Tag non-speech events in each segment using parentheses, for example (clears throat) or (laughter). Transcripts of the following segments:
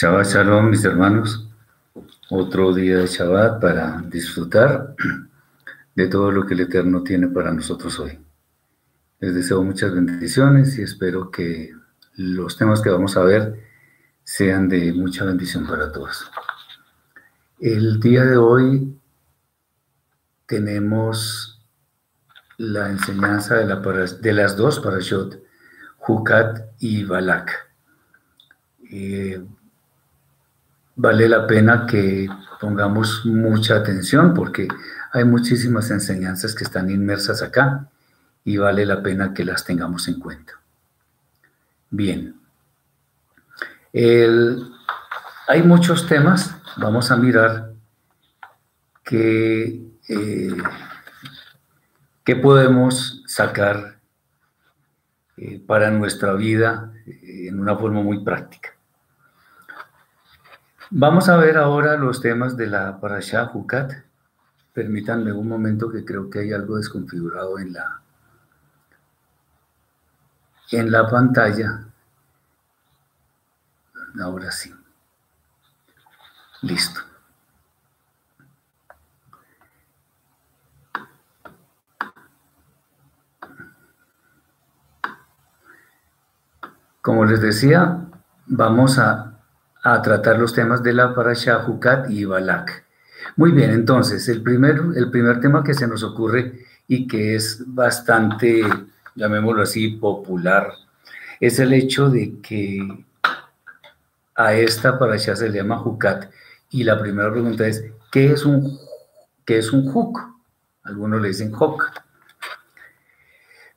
Shabbat Shalom, mis hermanos. Otro día de Shabbat para disfrutar de todo lo que el Eterno tiene para nosotros hoy. Les deseo muchas bendiciones y espero que los temas que vamos a ver sean de mucha bendición para todos. El día de hoy tenemos la enseñanza de, la de las dos parashot, Hukat y Balak. Eh, vale la pena que pongamos mucha atención porque hay muchísimas enseñanzas que están inmersas acá y vale la pena que las tengamos en cuenta. Bien. hay muchos temas, vamos a mirar que, eh, podemos sacar eh, para nuestra vida eh, en una forma muy práctica. Vamos a ver ahora los temas de la Parashah Hukat. Permítanme un momento que creo que hay algo desconfigurado en la, en la pantalla. Ahora sí. Listo. Como les decía, vamos a a tratar los temas de la Parashah Hukat y Balak. Muy bien, entonces, el primer, el primer tema que se nos ocurre y que es bastante, llamémoslo así, popular, es el hecho de que a esta Parashah se le llama Hukat. Y la primera pregunta es, ¿qué es un, qué es un? Algunos le dicen Hok.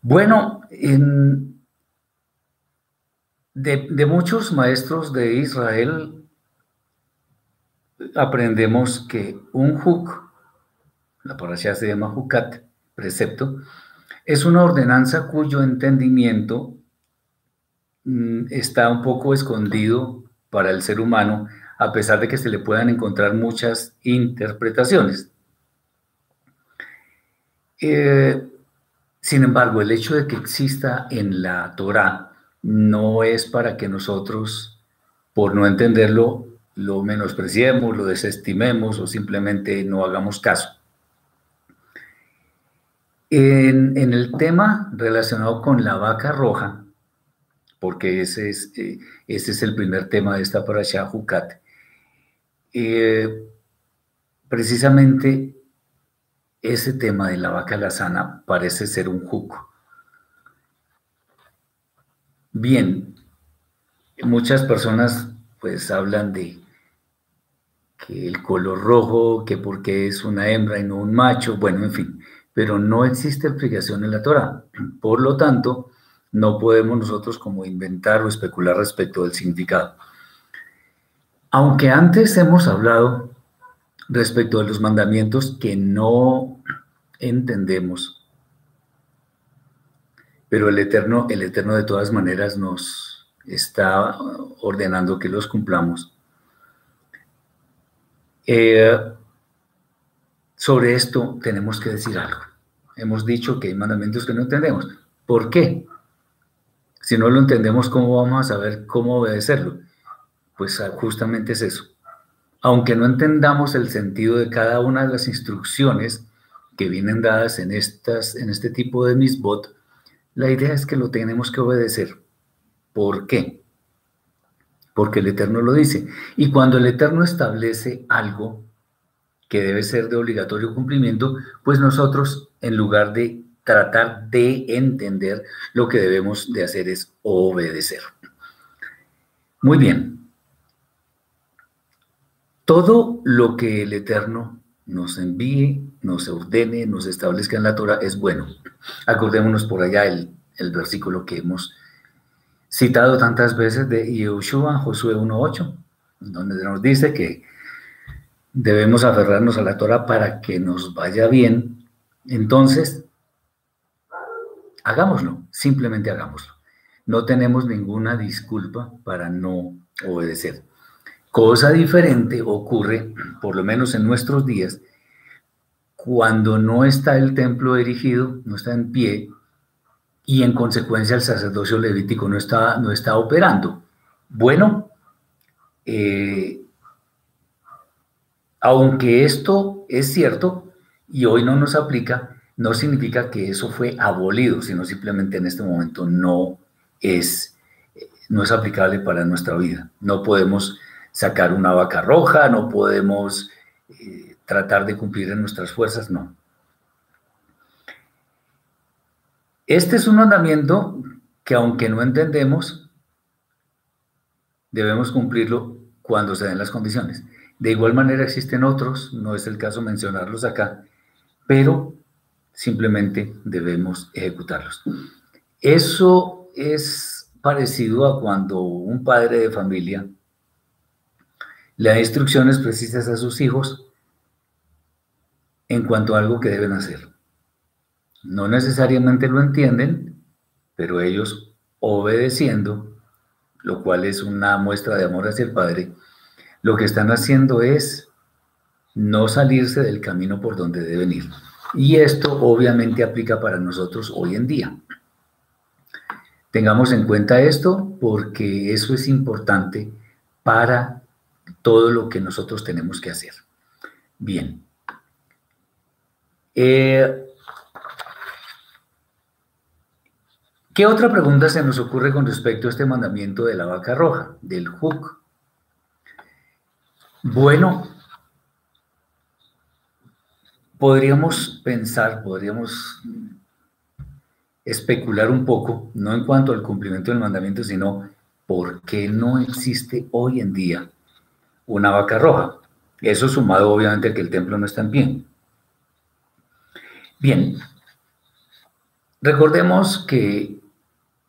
Bueno, en, de, muchos maestros de Israel aprendemos que un huk, la parasha se llama hukat, precepto, es una ordenanza cuyo entendimiento mm, está un poco escondido para el ser humano, a pesar de que se le puedan encontrar muchas interpretaciones. Eh, sin embargo, el hecho de que exista en la Torah no es para que nosotros, por no entenderlo, lo menospreciemos, lo desestimemos o simplemente no hagamos caso. En, el tema relacionado con la vaca roja, porque ese es, eh, ese es el primer tema de esta parasha Jucat, eh, precisamente ese tema de la vaca lazana parece ser un juco. Bien, muchas personas pues hablan de que el color rojo, que porque es una hembra y no un macho, bueno, en fin, pero no existe explicación en la Torah. Por lo tanto, no podemos nosotros como inventar o especular respecto del significado. Aunque antes hemos hablado respecto de los mandamientos que no entendemos pero el Eterno, el Eterno de todas maneras nos está ordenando que los cumplamos. Eh, sobre esto tenemos que decir algo. Hemos dicho que hay mandamientos que no entendemos. ¿Por qué? Si no lo entendemos, ¿cómo vamos a saber cómo obedecerlo? Pues ah, justamente es eso. Aunque no entendamos el sentido de cada una de las instrucciones que vienen dadas en, estas, en este tipo de misbot, la idea es que lo tenemos que obedecer. ¿Por qué? Porque el Eterno lo dice. Y cuando el Eterno establece algo que debe ser de obligatorio cumplimiento, pues nosotros, en lugar de tratar de entender, lo que debemos de hacer es obedecer. Muy bien. Todo lo que el Eterno nos envíe, nos ordene, nos establezca en la Torah es bueno. Acordémonos por allá el, versículo que hemos citado tantas veces de Yehoshua, Josué 1.8, donde nos dice que debemos aferrarnos a la Torah para que nos vaya bien. Entonces, hagámoslo, simplemente hagámoslo. No tenemos ninguna disculpa para no obedecer. Cosa diferente ocurre, por lo menos en nuestros días, cuando no está el templo erigido, no está en pie, y en consecuencia el sacerdocio levítico no está, no está operando. Bueno, eh, aunque esto es cierto y hoy no nos aplica, no significa que eso fue abolido, sino simplemente en este momento no es, no es aplicable para nuestra vida. No podemos sacar una vaca roja, no podemos eh, tratar de cumplir en nuestras fuerzas, no. Este es un mandamiento que aunque no entendemos, debemos cumplirlo cuando se den las condiciones. De igual manera existen otros, no es el caso mencionarlos acá, pero simplemente debemos ejecutarlos. Eso es parecido a cuando un padre de familia le da instrucciones precisas a sus hijos en cuanto a algo que deben hacer. No necesariamente lo entienden, pero ellos obedeciendo, lo cual es una muestra de amor hacia el Padre, lo que están haciendo es no salirse del camino por donde deben ir. Y esto obviamente aplica para nosotros hoy en día. Tengamos en cuenta esto porque eso es importante para todo lo que nosotros tenemos que hacer. Bien. Eh, ¿Qué otra pregunta se nos ocurre con respecto a este mandamiento de la vaca roja, del hook? Bueno, podríamos pensar, podríamos especular un poco, no en cuanto al cumplimiento del mandamiento, sino por qué no existe hoy en día una vaca roja. Eso sumado obviamente a que el templo no está en pie. Bien, recordemos que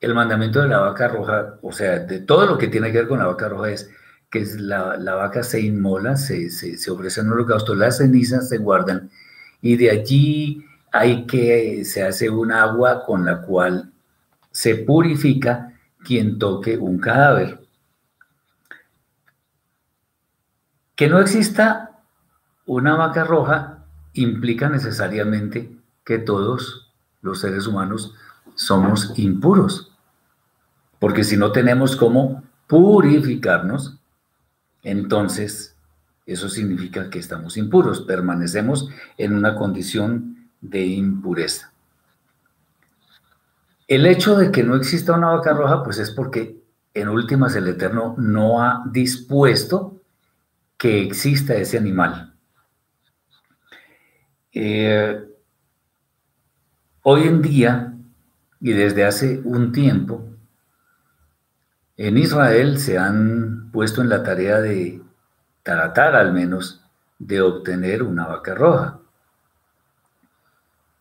el mandamiento de la vaca roja, o sea, de todo lo que tiene que ver con la vaca roja es que la, vaca se inmola, se, se, ofrece en holocausto, las cenizas se guardan y de allí hay que, se hace un agua con la cual se purifica quien toque un cadáver. Que no exista una vaca roja implica necesariamente que todos los seres humanos somos impuros. Porque si no tenemos cómo purificarnos, entonces eso significa que estamos impuros, permanecemos en una condición de impureza. El hecho de que no exista una vaca roja, pues es porque en últimas el Eterno no ha dispuesto que exista ese animal. Eh, hoy en día, y desde hace un tiempo, en Israel se han puesto en la tarea de tratar al menos de obtener una vaca roja.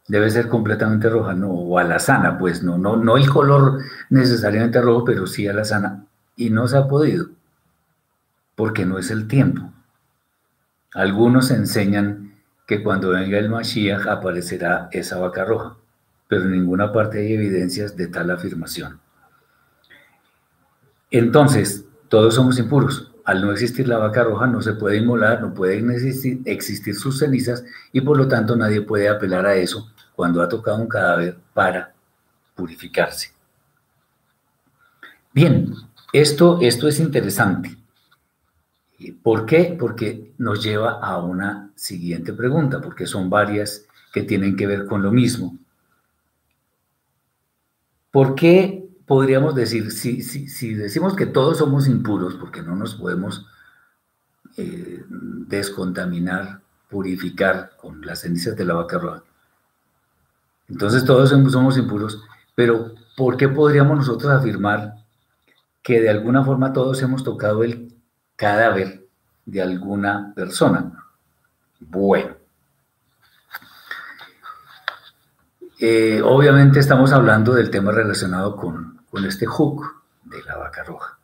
Debe ser completamente roja, no, o alazana, pues no, no, no el color necesariamente rojo, pero sí alazana. Y no se ha podido, porque no es el tiempo. Algunos enseñan que cuando venga el Mashiach aparecerá esa vaca roja, pero en ninguna parte hay evidencias de tal afirmación. Entonces, todos somos impuros. Al no existir la vaca roja, no se puede inmolar, no pueden existir, sus cenizas y por lo tanto nadie puede apelar a eso cuando ha tocado un cadáver para purificarse. Bien, esto, esto es interesante. ¿Por qué? Porque nos lleva a una siguiente pregunta, porque son varias que tienen que ver con lo mismo. ¿Por qué podríamos decir, si, decimos que todos somos impuros, porque no nos podemos eh, descontaminar, purificar con las cenizas de la vaca roja, entonces todos somos impuros, pero ¿por qué podríamos nosotros afirmar que de alguna forma todos hemos tocado el cadáver de alguna persona? Bueno. Eh, obviamente estamos hablando del tema relacionado con con este hook de la vaca roja.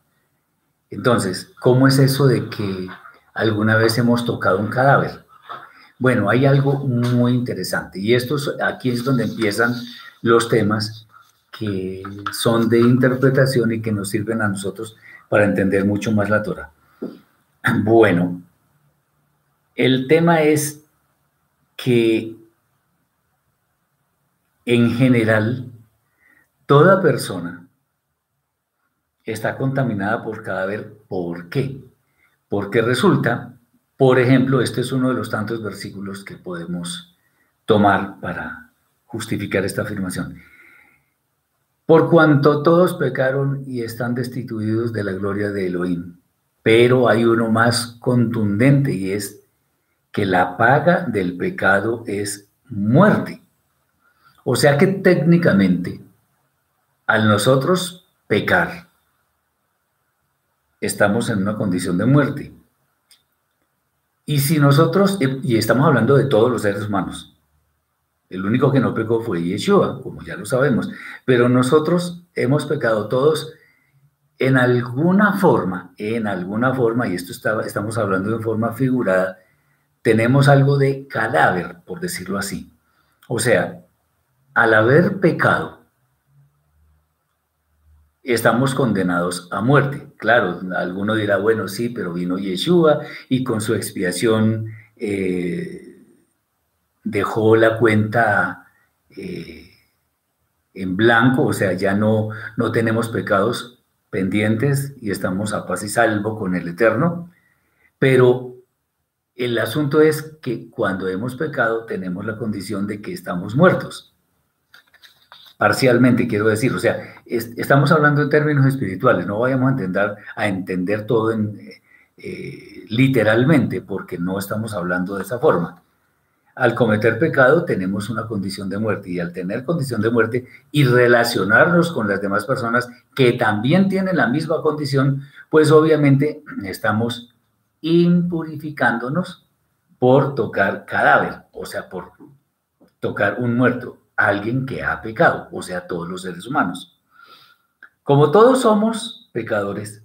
Entonces, ¿cómo es eso de que alguna vez hemos tocado un cadáver? Bueno, hay algo muy interesante y esto aquí es donde empiezan los temas que son de interpretación y que nos sirven a nosotros para entender mucho más la Torah. Bueno, el tema es que en general toda persona está contaminada por cadáver. ¿Por qué? Porque resulta, por ejemplo, este es uno de los tantos versículos que podemos tomar para justificar esta afirmación. Por cuanto todos pecaron y están destituidos de la gloria de Elohim, pero hay uno más contundente y es que la paga del pecado es muerte. O sea que técnicamente, al nosotros pecar, estamos en una condición de muerte. Y si nosotros, y estamos hablando de todos los seres humanos, el único que no pecó fue Yeshua, como ya lo sabemos, pero nosotros hemos pecado todos en alguna forma, en alguna forma, y esto estamos hablando de forma figurada, tenemos algo de cadáver, por decirlo así. O sea, al haber pecado, estamos condenados a muerte. Claro, alguno dirá, bueno, sí, pero vino Yeshua y con su expiación eh, dejó la cuenta eh, en blanco, o sea, ya no, no tenemos pecados pendientes y estamos a paz y salvo con el Eterno, pero el asunto es que cuando hemos pecado tenemos la condición de que estamos muertos. Parcialmente, quiero decir, o sea, estamos hablando en términos espirituales, no vayamos a entender, a entender todo en, eh, literalmente, porque no estamos hablando de esa forma. Al cometer pecado tenemos una condición de muerte y al tener condición de muerte y relacionarnos con las demás personas que también tienen la misma condición, pues obviamente estamos impurificándonos por tocar cadáver, o sea, por tocar un muerto, alguien que ha pecado, o sea, todos los seres humanos. Como todos somos pecadores,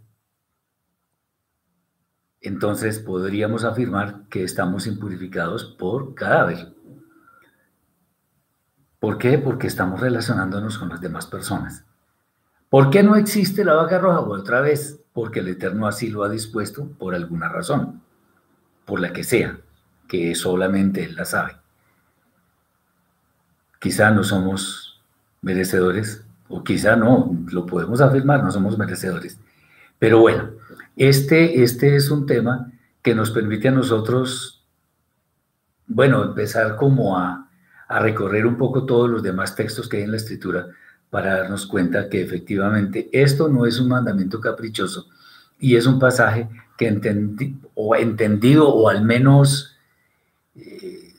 entonces podríamos afirmar que estamos impurificados por cadáver. ¿Por qué? Porque estamos relacionándonos con las demás personas. ¿Por qué no existe la vaca roja? otra vez, porque el Eterno así lo ha dispuesto por alguna razón, por la que sea, que solamente Él la sabe. Quizá no somos merecedores, o quizá no, lo podemos afirmar, no somos merecedores. Pero bueno, este, este es un tema que nos permite a nosotros, bueno, empezar como a, a recorrer un poco todos los demás textos que hay en la escritura para darnos cuenta que efectivamente esto no es un mandamiento caprichoso y es un pasaje que entendí, o entendido o al menos, eh,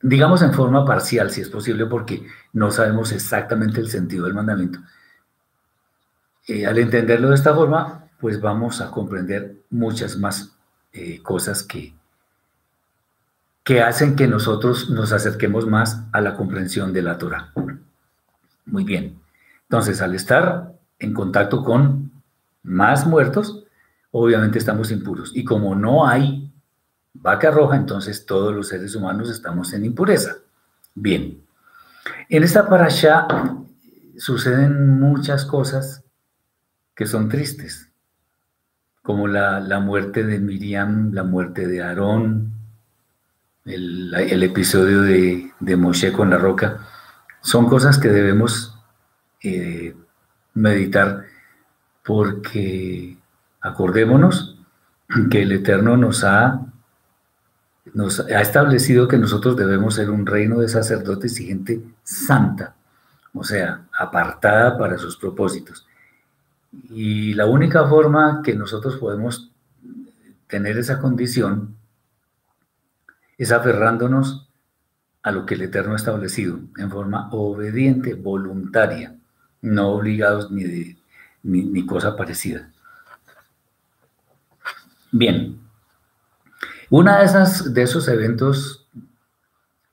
digamos en forma parcial, si es posible, porque no sabemos exactamente el sentido del mandamiento. Eh, al entenderlo de esta forma, pues vamos a comprender muchas más eh, cosas que, que hacen que nosotros nos acerquemos más a la comprensión de la Torah. Muy bien. Entonces, al estar en contacto con más muertos, obviamente estamos impuros. Y como no hay vaca roja, entonces todos los seres humanos estamos en impureza. Bien. En esta parasha suceden muchas cosas que son tristes, como la, muerte de Miriam, la muerte de Aarón, el, episodio de, de Moshe con la roca son cosas que debemos eh, meditar porque acordémonos que el Eterno nos ha, nos ha establecido que nosotros debemos ser un reino de sacerdotes y gente santa, o sea, apartada para sus propósitos. Y la única forma que nosotros podemos tener esa condición es aferrándonos a lo que el Eterno ha establecido, en forma obediente, voluntaria, no obligados ni, ni, cosa parecida. Bien, una de, esas, de esos eventos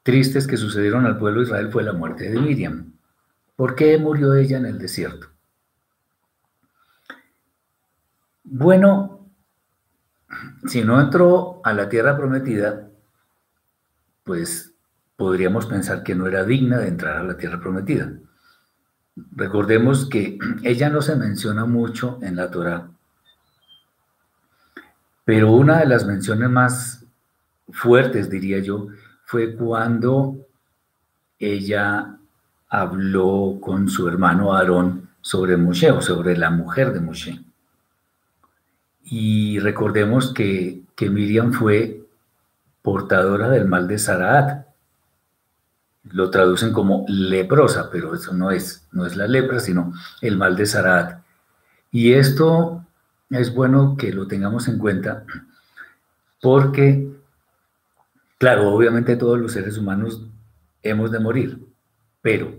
tristes que sucedieron al pueblo de Israel fue la muerte de Miriam. ¿Por qué murió ella en el desierto? Bueno, si no entró a la tierra prometida, pues podríamos pensar que no era digna de entrar a la tierra prometida. Recordemos que (clears throat) ella no se menciona mucho en la Torá, pero una de las menciones más fuertes, diría yo, fue cuando ella habló con su hermano Aarón sobre Moshe o sobre la mujer de Moshe. Y recordemos que, que Miriam fue portadora del mal de Saraat. Lo traducen como leprosa, pero eso no es, no es la lepra, sino el mal de Saraat. Y esto es bueno que lo tengamos en cuenta porque, claro, obviamente todos los seres humanos hemos de morir, pero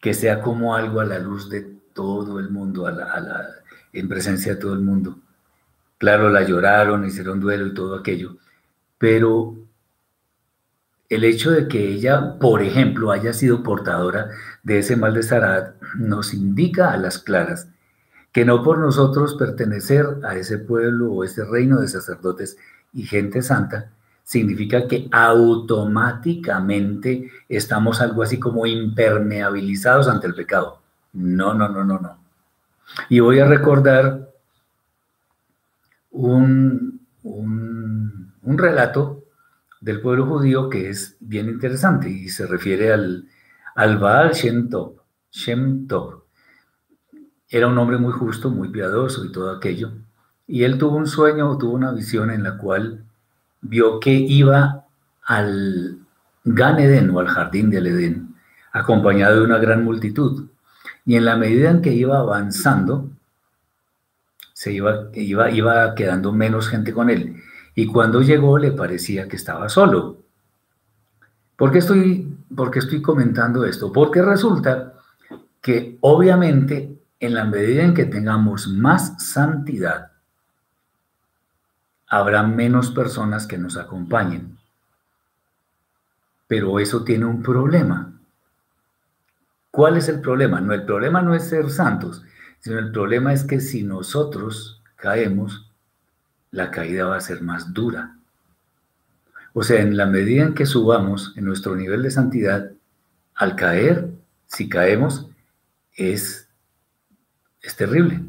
que sea como algo a la luz de todo el mundo, a la, en presencia de todo el mundo. Claro, la lloraron, hicieron duelo y todo aquello, pero el hecho de que ella, por ejemplo, haya sido portadora de ese mal de Sarat, nos indica a las claras que no por nosotros pertenecer a ese pueblo o ese reino de sacerdotes y gente santa, significa que automáticamente estamos algo así como impermeabilizados ante el pecado. No, no, no, no, no. Y voy a recordar un, un, relato del pueblo judío que es bien interesante y se refiere al, al Baal Shem Tov. Shem Tov. Era un hombre muy justo, muy piadoso y todo aquello. Y él tuvo un sueño, tuvo una visión en la cual vio que iba al Gan Eden o al jardín del Edén, acompañado de una gran multitud. Y en la medida en que iba avanzando, se iba, iba, iba quedando menos gente con él. Y cuando llegó le parecía que estaba solo. ¿Por qué estoy, estoy comentando esto? Porque resulta que obviamente en la medida en que tengamos más santidad, habrá menos personas que nos acompañen. Pero eso tiene un problema. ¿Cuál es el problema? No, el problema no es ser santos, sino el problema es que si nosotros caemos, la caída va a ser más dura. O sea, en la medida en que subamos en nuestro nivel de santidad, al caer, si caemos, es, es terrible.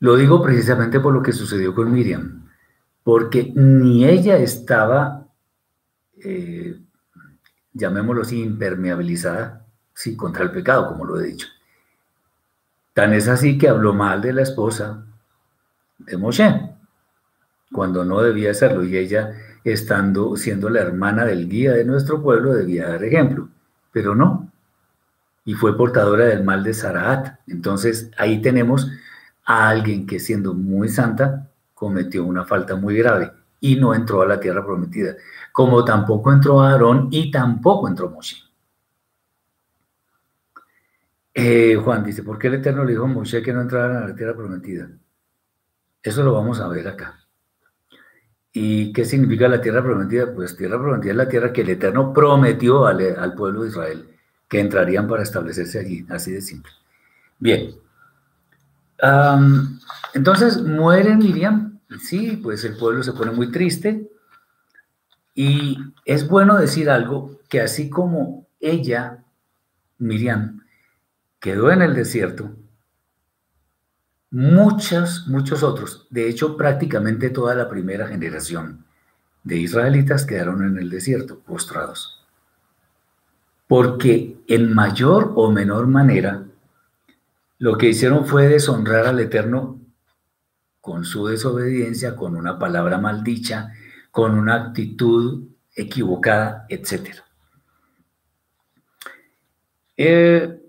Lo digo precisamente por lo que sucedió con Miriam, porque ni ella estaba, eh, llamémoslo así, impermeabilizada, sí, contra el pecado, como lo he dicho. Tan es así que habló mal de la esposa de Moshe, cuando no debía hacerlo, y ella, estando, siendo la hermana del guía de nuestro pueblo, debía dar ejemplo, pero no, y fue portadora del mal de Saraat. Entonces ahí tenemos a alguien que siendo muy santa cometió una falta muy grave y no entró a la tierra prometida, como tampoco entró Aarón y tampoco entró Moshe. Eh, Juan dice, ¿por qué el Eterno le dijo a Moshe que no entrara a la tierra prometida? Eso lo vamos a ver acá. ¿Y qué significa la tierra prometida? Pues tierra prometida es la tierra que el Eterno prometió al, pueblo de Israel, que entrarían para establecerse allí, así de simple. Bien, entonces muere Miriam, sí, pues el pueblo se pone muy triste y es bueno decir algo que así como ella, Miriam, quedó en el desierto, muchos, muchos otros, de hecho prácticamente toda la primera generación de israelitas quedaron en el desierto, postrados. Porque en mayor o menor manera lo que hicieron fue deshonrar al Eterno con su desobediencia, con una palabra maldicha, con una actitud equivocada, etc. Eh,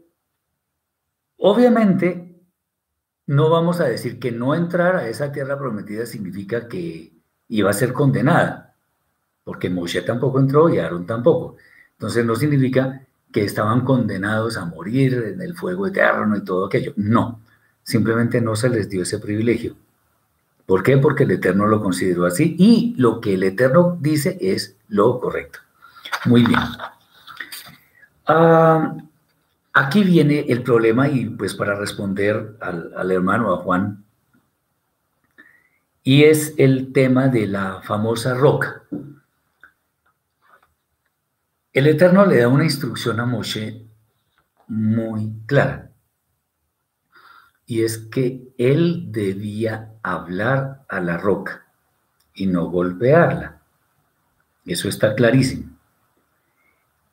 obviamente, no vamos a decir que no entrar a esa tierra prometida significa que iba a ser condenada, porque Moshe tampoco entró y Aarón tampoco. Entonces no significa que estaban condenados a morir en el fuego eterno y todo aquello. No, simplemente no se les dio ese privilegio. ¿Por qué? Porque el Eterno lo consideró así y lo que el Eterno dice es lo correcto. Muy bien. Ah, aquí viene el problema y pues para responder al, al hermano, a Juan, y es el tema de la famosa roca. El Eterno le da una instrucción a Moshe muy clara. Y es que él debía hablar a la roca y no golpearla. Eso está clarísimo.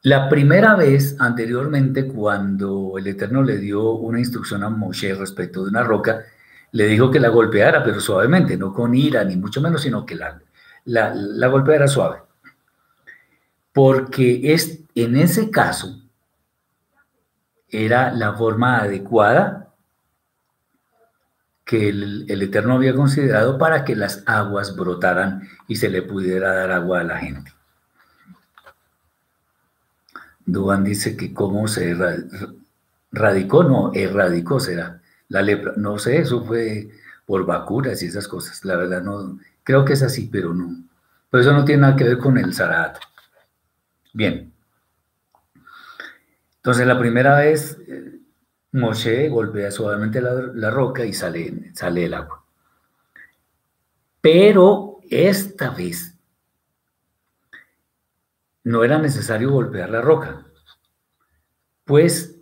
La primera vez anteriormente, cuando el Eterno le dio una instrucción a Moshe respecto de una roca, le dijo que la golpeara, pero suavemente, no con ira, ni mucho menos, sino que la, la, la golpeara suave. Porque es, en ese caso era la forma adecuada que el, Eterno había considerado para que las aguas brotaran y se le pudiera dar agua a la gente. Duan dice que cómo se radicó, no, erradicó será la lepra. No sé, eso fue por vacunas y esas cosas. La verdad no, creo que es así, pero no. Pero eso no tiene nada que ver con el Zarat. Bien. Entonces la primera vez eh, Moshe golpea suavemente la, roca y sale, sale el agua. Pero esta vez no era necesario golpear la roca, pues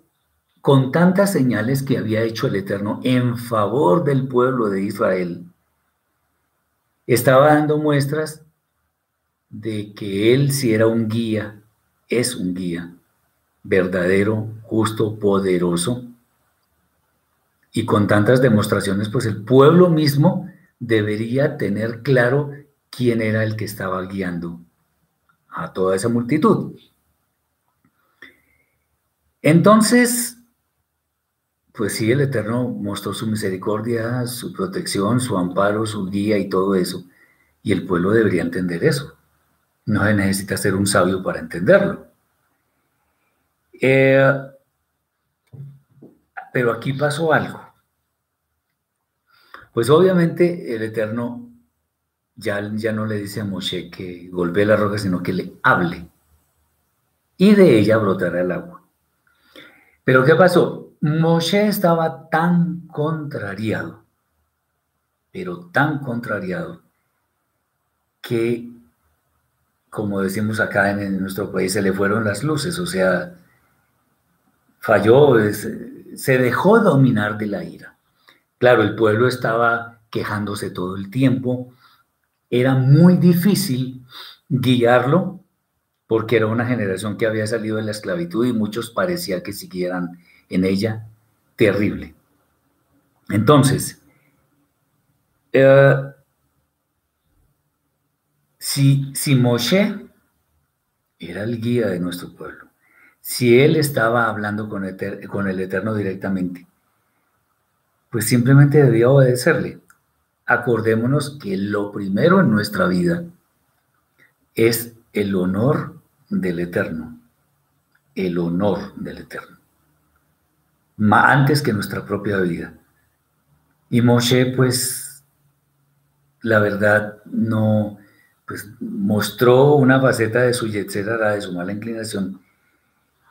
con tantas señales que había hecho el Eterno en favor del pueblo de Israel, estaba dando muestras de que él si era un guía, es un guía verdadero, justo, poderoso. Y con tantas demostraciones, pues el pueblo mismo debería tener claro quién era el que estaba guiando a toda esa multitud. Entonces, pues sí, el Eterno mostró su misericordia, su protección, su amparo, su guía y todo eso. Y el pueblo debería entender eso. No se necesita ser un sabio para entenderlo. Eh, pero aquí pasó algo. Pues obviamente el Eterno ya, ya no le dice a Moshe que golpee la roca, sino que le hable. Y de ella brotará el agua. Pero ¿qué pasó? Moshe estaba tan contrariado, pero tan contrariado, que, como decimos acá en, nuestro país, se le fueron las luces, o sea, falló, se dejó dominar de la ira. Claro, el pueblo estaba quejándose todo el tiempo, era muy difícil guiarlo porque era una generación que había salido de la esclavitud y muchos parecía que siguieran en ella terrible. Entonces, eh, si, Moshe era el guía de nuestro pueblo, si él estaba hablando con, con el Eterno directamente, pues simplemente debía obedecerle. Acordémonos que lo primero en nuestra vida es el honor del Eterno, el honor del Eterno, antes que nuestra propia vida. Y Moshe, pues, la verdad, no, pues, mostró una faceta de su yetzera, de su mala inclinación,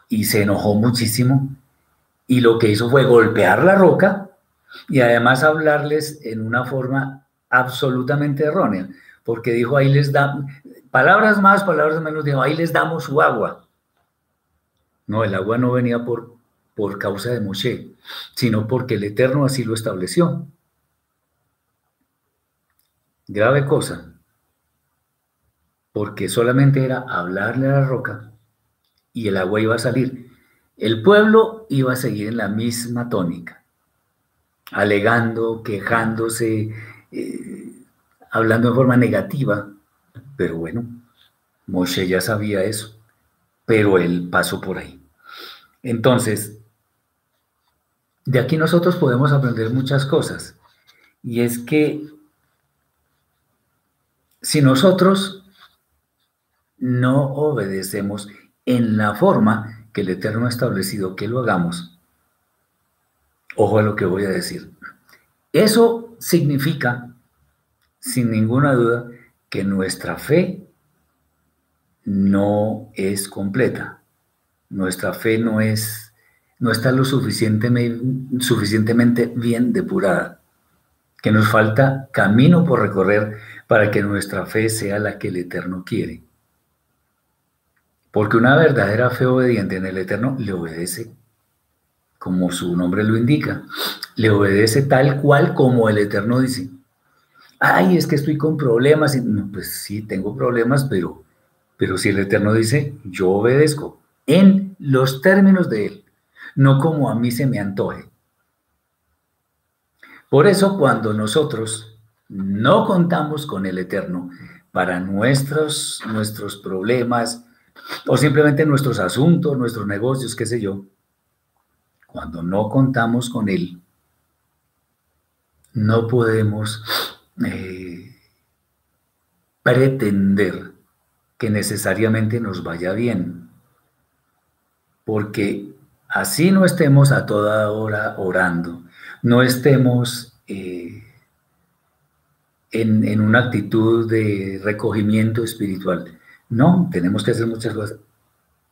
y se enojó muchísimo, y lo que hizo fue golpear la roca, y además hablarles en una forma absolutamente errónea, porque dijo, ahí les da, palabras más, palabras menos, dijo, ahí les damos su agua. No, el agua no venía por, por causa de Moshe, sino porque el Eterno así lo estableció. Grave cosa, porque solamente era hablarle a la roca y el agua iba a salir. El pueblo iba a seguir en la misma tónica alegando, quejándose, eh, hablando de forma negativa. Pero bueno, Moshe ya sabía eso, pero él pasó por ahí. Entonces, de aquí nosotros podemos aprender muchas cosas. Y es que si nosotros no obedecemos en la forma que el Eterno ha establecido que lo hagamos, Ojo a lo que voy a decir. Eso significa, sin ninguna duda, que nuestra fe no es completa. Nuestra fe no es, no está lo suficientemente, suficientemente bien depurada. Que nos falta camino por recorrer para que nuestra fe sea la que el Eterno quiere. Porque una verdadera fe obediente en el Eterno le obedece como su nombre lo indica, le obedece tal cual como el Eterno dice. Ay, es que estoy con problemas. No, pues sí, tengo problemas, pero, pero si el Eterno dice, yo obedezco en los términos de Él, no como a mí se me antoje. Por eso cuando nosotros no contamos con el Eterno para nuestros, nuestros problemas o simplemente nuestros asuntos, nuestros negocios, qué sé yo, cuando no contamos con Él, no podemos eh, pretender que necesariamente nos vaya bien, porque así no estemos a toda hora orando, no estemos eh, en, en una actitud de recogimiento espiritual. No, tenemos que hacer muchas cosas.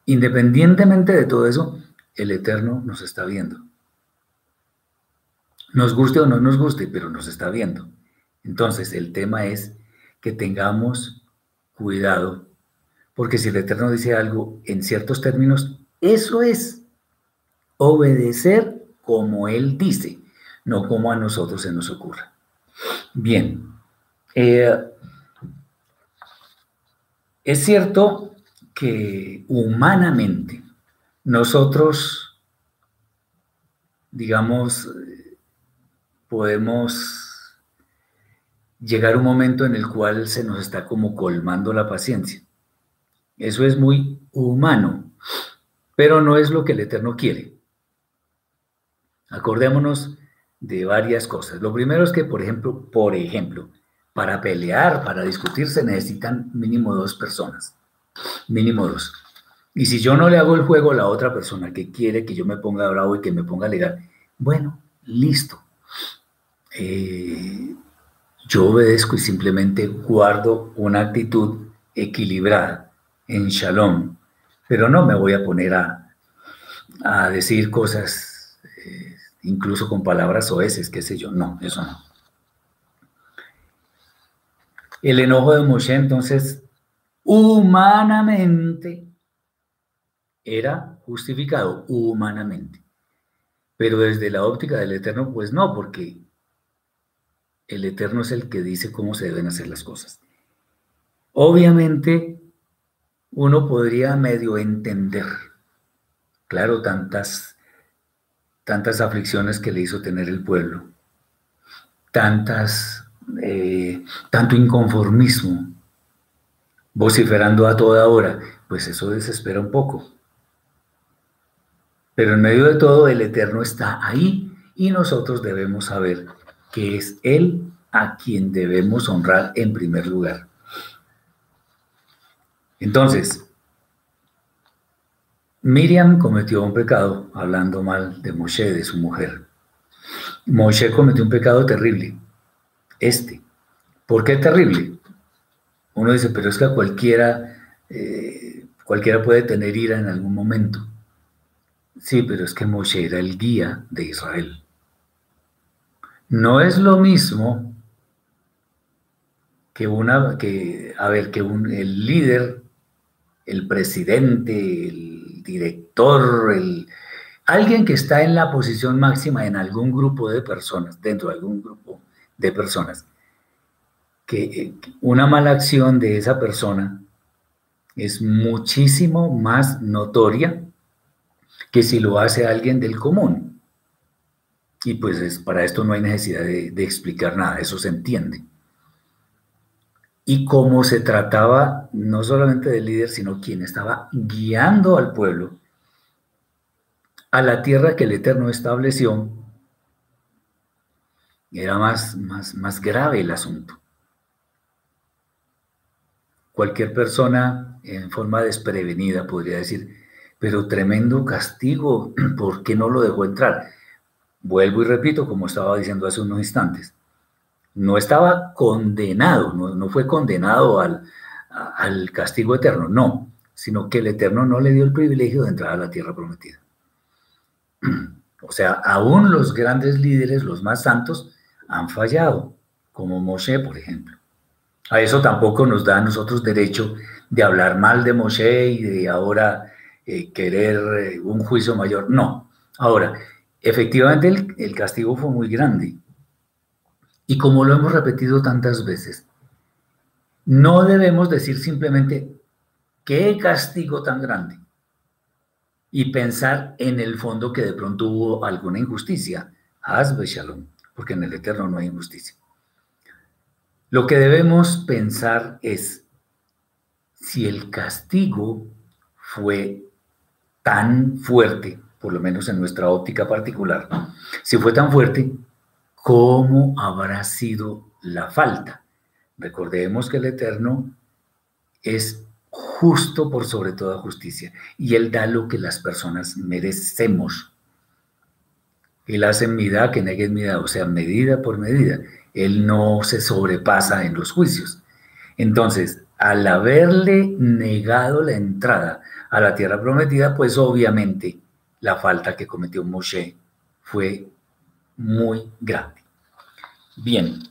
Independientemente de todo eso, el Eterno nos está viendo. Nos guste o no nos guste, pero nos está viendo. Entonces, el tema es que tengamos cuidado, porque si el Eterno dice algo en ciertos términos, eso es obedecer como Él dice, no como a nosotros se nos ocurra. Bien, eh, es cierto que humanamente nosotros, digamos, podemos llegar a un momento en el cual se nos está como colmando la paciencia. Eso es muy humano, pero no es lo que el Eterno quiere. Acordémonos de varias cosas. Lo primero es que, por ejemplo, por ejemplo, para pelear, para discutir, se necesitan mínimo dos personas. Mínimo dos. Y si yo no le hago el juego a la otra persona que quiere que yo me ponga bravo y que me ponga legal, bueno, listo. Eh, yo obedezco y simplemente guardo una actitud equilibrada en shalom, pero no me voy a poner a, decir cosas, eh, incluso con palabras oeces, qué sé yo, no, eso no. El enojo de Moshe entonces, humanamente, era justificado, humanamente. Pero desde la óptica del Eterno, pues no, porque el Eterno es el que dice cómo se deben hacer las cosas. Obviamente, uno podría medio entender, claro, tantas, tantas aflicciones que le hizo tener el pueblo, tantas, eh, tanto inconformismo, vociferando a toda hora, pues eso desespera un poco. Pero en medio de todo, el Eterno está ahí y nosotros debemos saber que es Él a quien debemos honrar en primer lugar. Entonces, Miriam cometió un pecado hablando mal de Moshe, de su mujer. Moshe cometió un pecado terrible, este. ¿Por qué terrible? Uno dice, pero es que a cualquiera, eh, cualquiera puede tener ira en algún momento. Sí, pero es que Moshe era el guía de Israel. No es lo mismo que una, que, a ver, que un, el líder, el presidente, el director, el, alguien que está en la posición máxima en algún grupo de personas, dentro de algún grupo de personas, que una mala acción de esa persona es muchísimo más notoria que si lo hace alguien del común. Y pues para esto no hay necesidad de, de explicar nada, eso se entiende. Y como se trataba no solamente del líder, sino quien estaba guiando al pueblo a la tierra que el Eterno estableció, era más, más, más grave el asunto. Cualquier persona en forma desprevenida podría decir, pero tremendo castigo, (clears throat) ¿por qué no lo dejó entrar? Vuelvo y repito, como estaba diciendo hace unos instantes, no estaba condenado, no, fue condenado al, al castigo eterno, no, sino que el Eterno no le dio el privilegio de entrar a la tierra prometida. (clears throat) O sea, aún los grandes líderes, los más santos, han fallado, como Moshe, por ejemplo. A eso tampoco nos da a nosotros derecho de hablar mal de Moshe y de ahora eh, querer eh, un juicio mayor. No. Ahora, Efectivamente, el, castigo fue muy grande. Y como lo hemos repetido tantas veces, no debemos decir simplemente, ¿qué castigo tan grande? Y pensar en el fondo que de pronto hubo alguna injusticia. Hazbe shalom. porque en el Eterno no hay injusticia. Lo que debemos pensar es si el castigo fue tan fuerte, por lo menos en nuestra óptica particular, si fue tan fuerte, ¿cómo habrá sido la falta? Recordemos que el Eterno es justo por sobre toda justicia y Él da lo que las personas merecemos. Él hace medida que negue medida, o sea, medida por medida. Él no se sobrepasa en los juicios. Entonces, al haberle negado la entrada a la tierra prometida, pues obviamente la falta que cometió Moshe fue muy grande. Bien,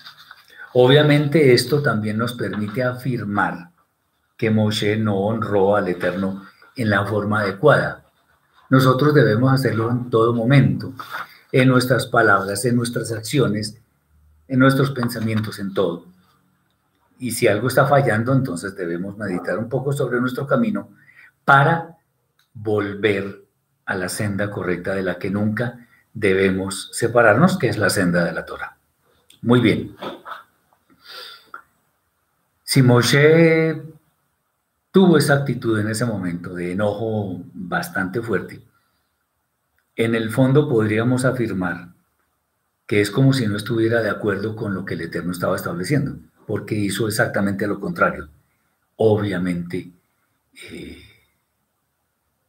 obviamente esto también nos permite afirmar que Moshe no honró al Eterno en la forma adecuada. Nosotros debemos hacerlo en todo momento, en nuestras palabras, en nuestras acciones, en nuestros pensamientos, en todo. Y si algo está fallando, entonces debemos meditar un poco sobre nuestro camino para volver a la senda correcta de la que nunca debemos separarnos, que es la senda de la Torah. Muy bien. Si Moshe tuvo esa actitud en ese momento de enojo bastante fuerte, en el fondo podríamos afirmar que es como si no estuviera de acuerdo con lo que el Eterno estaba estableciendo, porque hizo exactamente lo contrario. Obviamente, eh,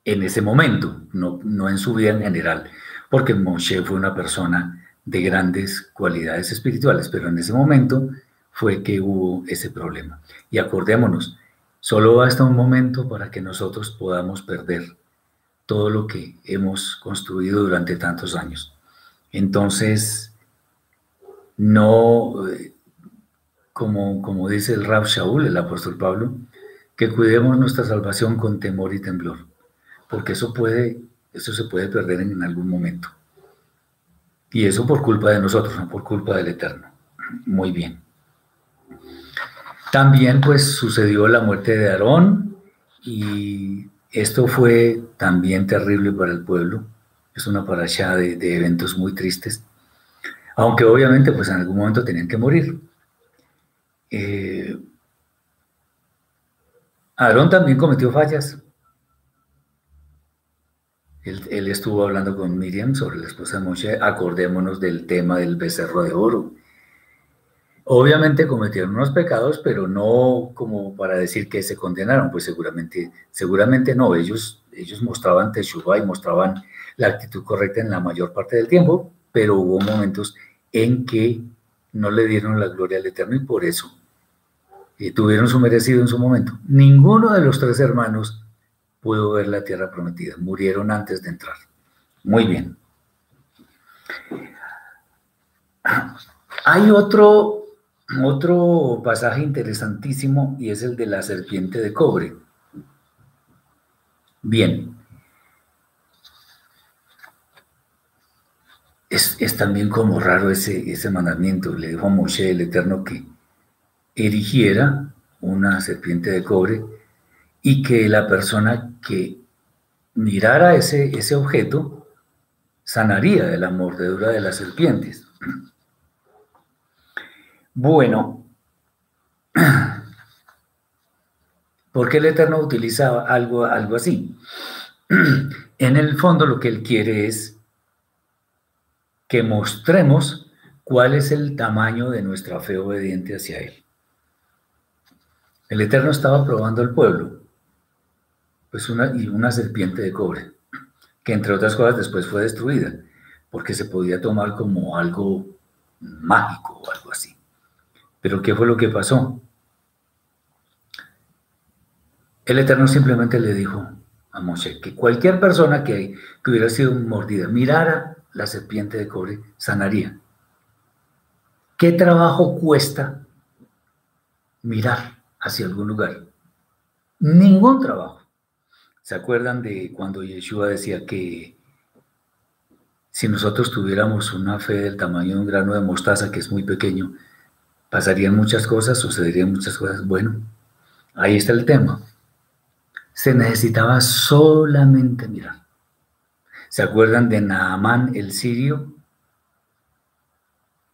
en ese momento, no, no en su vida en general, porque Moshe fue una persona de grandes cualidades espirituales, pero en ese momento fue que hubo ese problema. Y acordémonos, solo basta un momento para que nosotros podamos perder todo lo que hemos construido durante tantos años. Entonces, no, eh, como, como dice el Rab Shaul, el apóstol Pablo, que cuidemos nuestra salvación con temor y temblor, porque eso puede, eso se puede perder en algún momento. Y eso por culpa de nosotros, no por culpa del Eterno. Muy bien. También pues sucedió la muerte de Aarón y esto fue también terrible para el pueblo. Es una parasha de, de eventos muy tristes. Aunque obviamente pues en algún momento tenían que morir. Eh, Aarón también cometió fallas. Él, estuvo hablando con Miriam sobre la esposa de Moshe. Acordémonos del tema del becerro de oro. Obviamente cometieron unos pecados, pero no como para decir que se condenaron, pues seguramente, seguramente no. Ellos, ellos mostraban teshuva y mostraban la actitud correcta en la mayor parte del tiempo, pero hubo momentos en que no le dieron la gloria al Eterno y por eso eh, tuvieron su merecido en su momento. Ninguno de los tres hermanos pudo ver la tierra prometida, murieron antes de entrar. Muy bien. Hay otro otro pasaje interesantísimo y es el de la serpiente de cobre. Bien. Es, también como raro ese, ese mandamiento. Le dijo a Moshe el Eterno que erigiera una serpiente de cobre y que la persona que mirara ese, ese objeto sanaría de la mordedura de las serpientes. Bueno, (clears throat) ¿por qué el Eterno utilizaba algo, algo así? (clears throat) En el fondo lo que Él quiere es que mostremos cuál es el tamaño de nuestra fe obediente hacia Él. El Eterno estaba probando al pueblo, pues una, y una serpiente de cobre, que entre otras cosas después fue destruida, porque se podía tomar como algo mágico o algo así. Pero ¿qué fue lo que pasó? El Eterno simplemente le dijo a Moshe que cualquier persona que, que hubiera sido mordida mirara la serpiente de cobre, sanaría. ¿Qué trabajo cuesta mirar hacia algún lugar? Ningún trabajo. ¿Se acuerdan de cuando Yeshua decía que si nosotros tuviéramos una fe del tamaño de un grano de mostaza, que es muy pequeño, pasarían muchas cosas, sucederían muchas cosas. Bueno, ahí está el tema. Se necesitaba solamente mirar. ¿Se acuerdan de Naamán el sirio?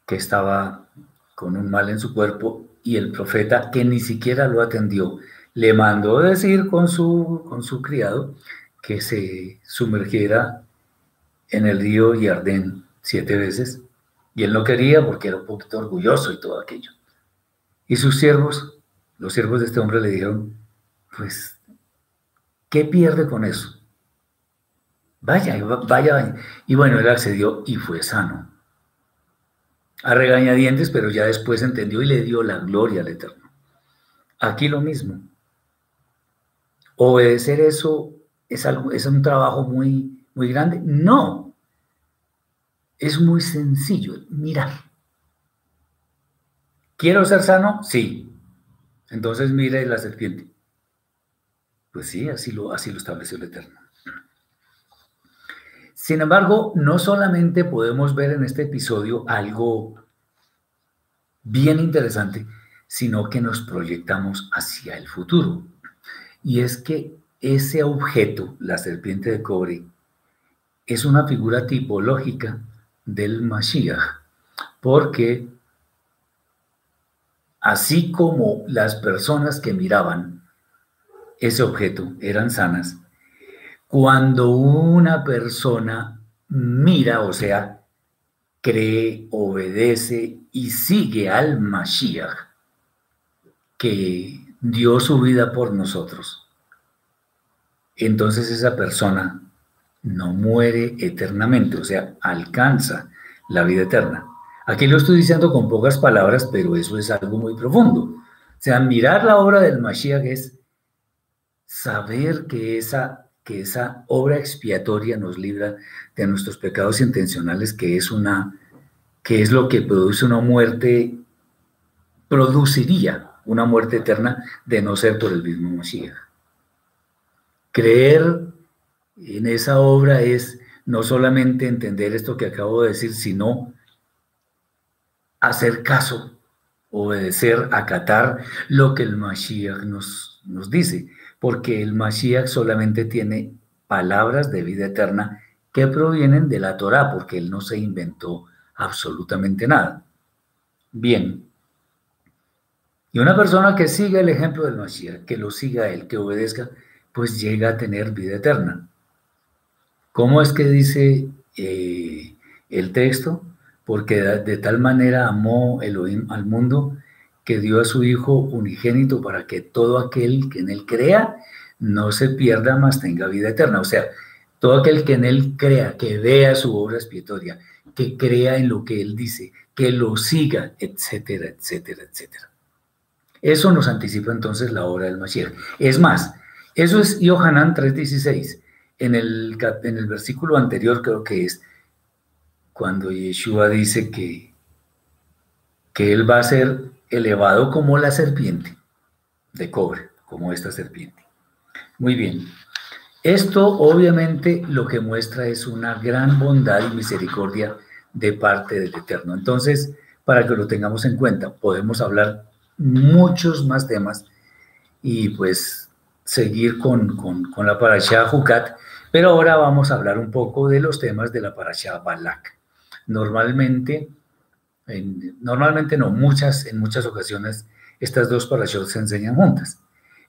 que estaba con un mal en su cuerpo y el profeta, que ni siquiera lo atendió, le mandó decir con su, con su criado que se sumergiera en el río Yardén siete veces, y él no quería porque era un poquito orgulloso y todo aquello. Y sus siervos, los siervos de este hombre le dijeron, pues, ¿qué pierde con eso? Vaya, vaya, vaya. Y bueno, él accedió y fue sano. A regañadientes, pero ya después entendió y le dio la gloria al Eterno. Aquí lo mismo. ¿Obedecer eso es, algo, es un trabajo muy, muy grande? No. Es muy sencillo. Mira. ¿Quiero ser sano? Sí. Entonces mire la serpiente. Pues sí, así lo, así lo estableció el Eterno. Sin embargo, no solamente podemos ver en este episodio algo bien interesante, sino que nos proyectamos hacia el futuro. Y es que ese objeto, la serpiente de cobre, es una figura tipológica del Mashiach, porque así como las personas que miraban ese objeto eran sanas, cuando una persona mira, o sea, cree, obedece y sigue al Mashiach, que dio su vida por nosotros, entonces esa persona no muere eternamente, o sea, alcanza la vida eterna. Aquí lo estoy diciendo con pocas palabras, pero eso es algo muy profundo. O sea, mirar la obra del Mashiach es saber que esa, que esa obra expiatoria nos libra de nuestros pecados intencionales, que es una que es lo que produce una muerte, produciría una muerte eterna de no ser por el mismo Mashiach. Creer en esa obra es no solamente entender esto que acabo de decir, sino hacer caso, obedecer, acatar lo que el Mashiach nos, nos dice, porque el Mashiach solamente tiene palabras de vida eterna que provienen de la Torah, porque él no se inventó absolutamente nada. Bien. Y una persona que siga el ejemplo del Mashiach, que lo siga él, que obedezca, pues llega a tener vida eterna. ¿Cómo es que dice eh, el texto? Porque de, tal manera amó Elohim al mundo que dio a su Hijo unigénito para que todo aquel que en él crea no se pierda, más tenga vida eterna. O sea, todo aquel que en él crea, que vea su obra expiatoria, que crea en lo que él dice, que lo siga, etcétera, etcétera, etcétera. Eso nos anticipa entonces la obra del Mashiach. Es más, eso es Yohanan 3:16 en el, en el versículo anterior creo que es cuando Yeshua dice que, que él va a ser elevado como la serpiente de cobre, como esta serpiente. Muy bien. Esto obviamente lo que muestra es una gran bondad y misericordia de parte del Eterno. Entonces, para que lo tengamos en cuenta, podemos hablar muchos más temas y pues seguir con, con, con la parasha Jucat pero ahora vamos a hablar un poco de los temas de la parasha Balak. Normalmente, normalmente no, muchas, en muchas ocasiones, estas dos parashot se enseñan juntas.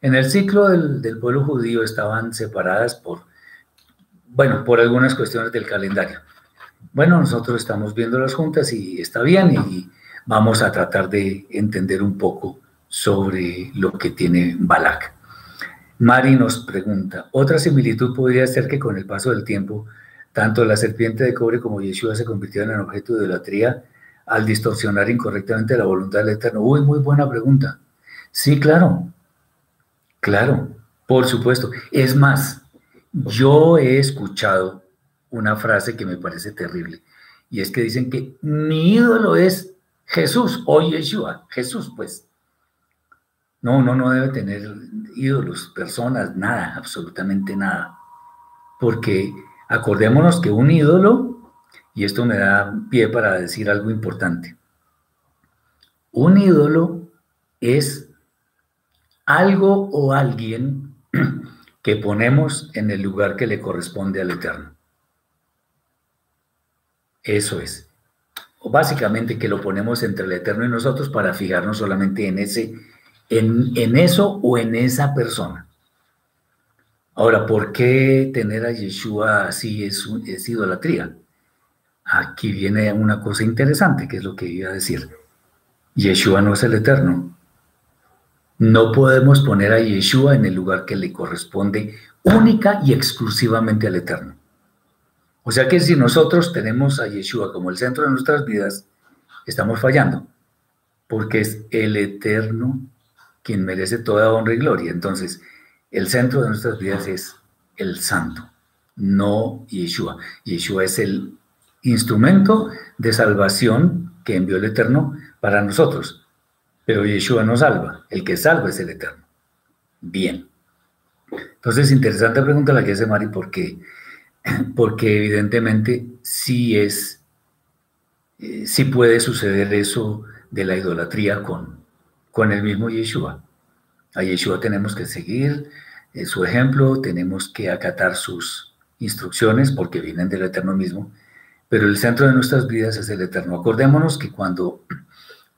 En el ciclo del, pueblo judío estaban separadas por, bueno, por algunas cuestiones del calendario. Bueno, nosotros estamos viéndolas juntas y está bien y vamos a tratar de entender un poco sobre lo que tiene Balak. Mari nos pregunta, otra similitud podría ser que con el paso del tiempo, tanto la serpiente de cobre como Yeshua se convirtieron en objeto de idolatría al distorsionar incorrectamente la voluntad del Eterno. Uy, muy buena pregunta. Sí, claro, claro, por supuesto. Es más, yo he escuchado una frase que me parece terrible, y es que dicen que mi ídolo es Jesús o Yeshua, Jesús pues. No, no, no debe tener ídolos, personas, nada, absolutamente nada. Porque acordémonos que un ídolo, y esto me da pie para decir algo importante, un ídolo es algo o alguien (clears throat) que ponemos en el lugar que le corresponde al Eterno. Eso es. o básicamente que lo ponemos entre el Eterno y nosotros para fijarnos solamente en, ese, en, en eso o en esa persona. Ahora, ¿por qué tener a Yeshua así es, es idolatría? Aquí viene una cosa interesante, que es lo que iba a decir. Yeshua no es el Eterno. No podemos poner a Yeshua en el lugar que le corresponde única y exclusivamente al Eterno. O sea que si nosotros tenemos a Yeshua como el centro de nuestras vidas, estamos fallando, porque es el Eterno quien merece toda honra y gloria. Entonces, el centro de nuestras vidas es el Santo, no Yeshua. Yeshua es el instrumento de salvación que envió el Eterno para nosotros, pero Yeshua no salva, el que salva es el Eterno. Bien. Entonces, interesante pregunta la que hace Mari, porque (clears throat) porque evidentemente sí es, eh, sí puede suceder eso de la idolatría con, con el mismo Yeshua. A Yeshua tenemos que seguir eh, su ejemplo, tenemos que acatar sus instrucciones porque vienen del Eterno mismo, pero el centro de nuestras vidas es el Eterno. Acordémonos que cuando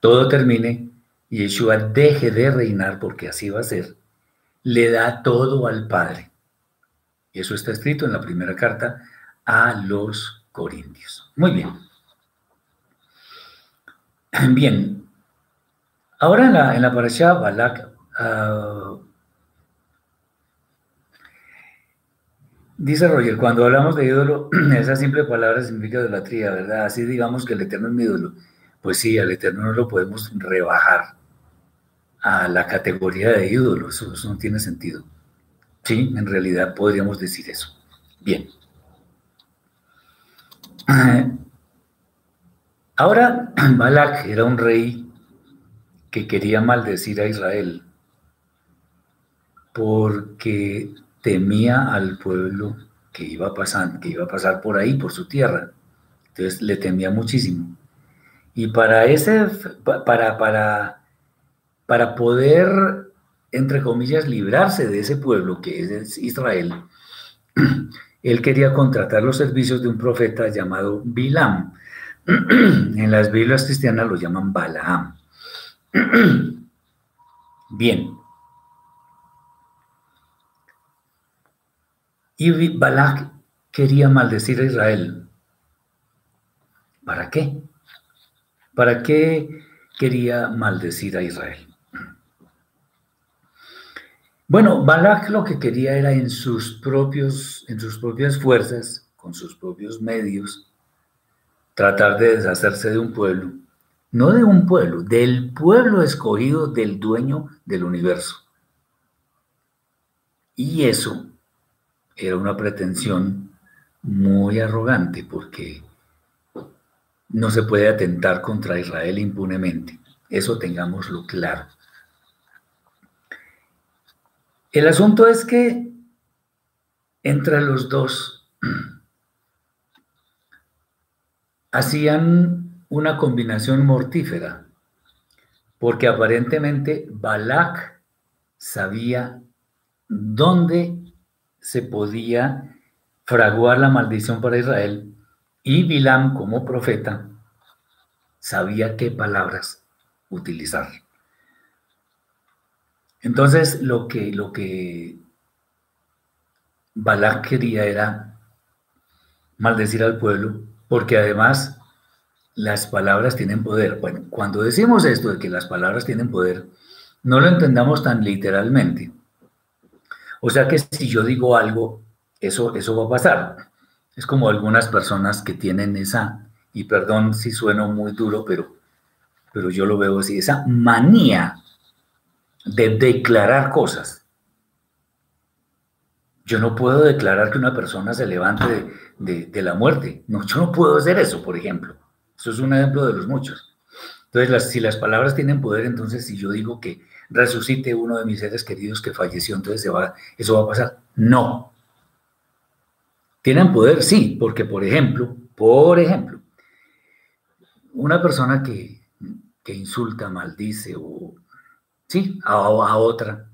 todo termine, Yeshua deje de reinar, porque así va a ser, le da todo al Padre. Y eso está escrito en la primera carta a los Corintios. Muy bien. (clears throat) Bien. Ahora en la, en Balak, ah, dice Roger, cuando hablamos de ídolo, (clears throat) esa simple palabra significa idolatría, ¿verdad? Así digamos que el Eterno es mi ídolo. Pues sí, al Eterno no lo podemos rebajar a la categoría de ídolo, eso no tiene sentido. Sí, en realidad podríamos decir eso. Bien. (clears throat) Ahora, (clears throat) Balak era un rey que quería maldecir a Israel porque temía al pueblo que iba, a que iba a pasar por ahí, por su tierra. Entonces le temía muchísimo. Y para ese, para, para, para poder entre comillas, librarse de ese pueblo que es Israel, (clears throat) él quería contratar los servicios de un profeta llamado Bilam. (clears throat) En las Biblias cristianas lo llaman Balaam. (clears throat) Bien. Y Balak quería maldecir a Israel. ¿Para qué? ¿Para qué quería maldecir a Israel? Bueno, Balak lo que quería era en sus, propios, en sus propias fuerzas, con sus propios medios, tratar de deshacerse de un pueblo. No de un pueblo, del pueblo escogido del dueño del universo. Y eso era una pretensión muy arrogante porque no se puede atentar contra Israel impunemente. Eso tengámoslo claro. El asunto es que entre los dos (clears throat) hacían una combinación mortífera, porque aparentemente Balak sabía dónde se podía fraguar la maldición para Israel y Bilam como profeta sabía qué palabras utilizar. Entonces, lo que, lo que Balak quería era maldecir al pueblo, porque además las palabras tienen poder. Bueno, cuando decimos esto de que las palabras tienen poder, no lo entendamos tan literalmente. O sea que si yo digo algo, eso, eso va a pasar. Es como algunas personas que tienen esa, y perdón si sueno muy duro, pero, pero yo lo veo así, esa manía de declarar cosas. Yo no puedo declarar que una persona se levante de, la muerte. No, yo no puedo hacer eso, por ejemplo. Eso es un ejemplo de los muchos. Entonces, si las palabras tienen poder, entonces si yo digo que resucite uno de mis seres queridos que falleció, entonces eso va a pasar. No. Tienen poder, sí, porque por ejemplo, por ejemplo, una persona que, que insulta, maldice o ¿sí? A, otra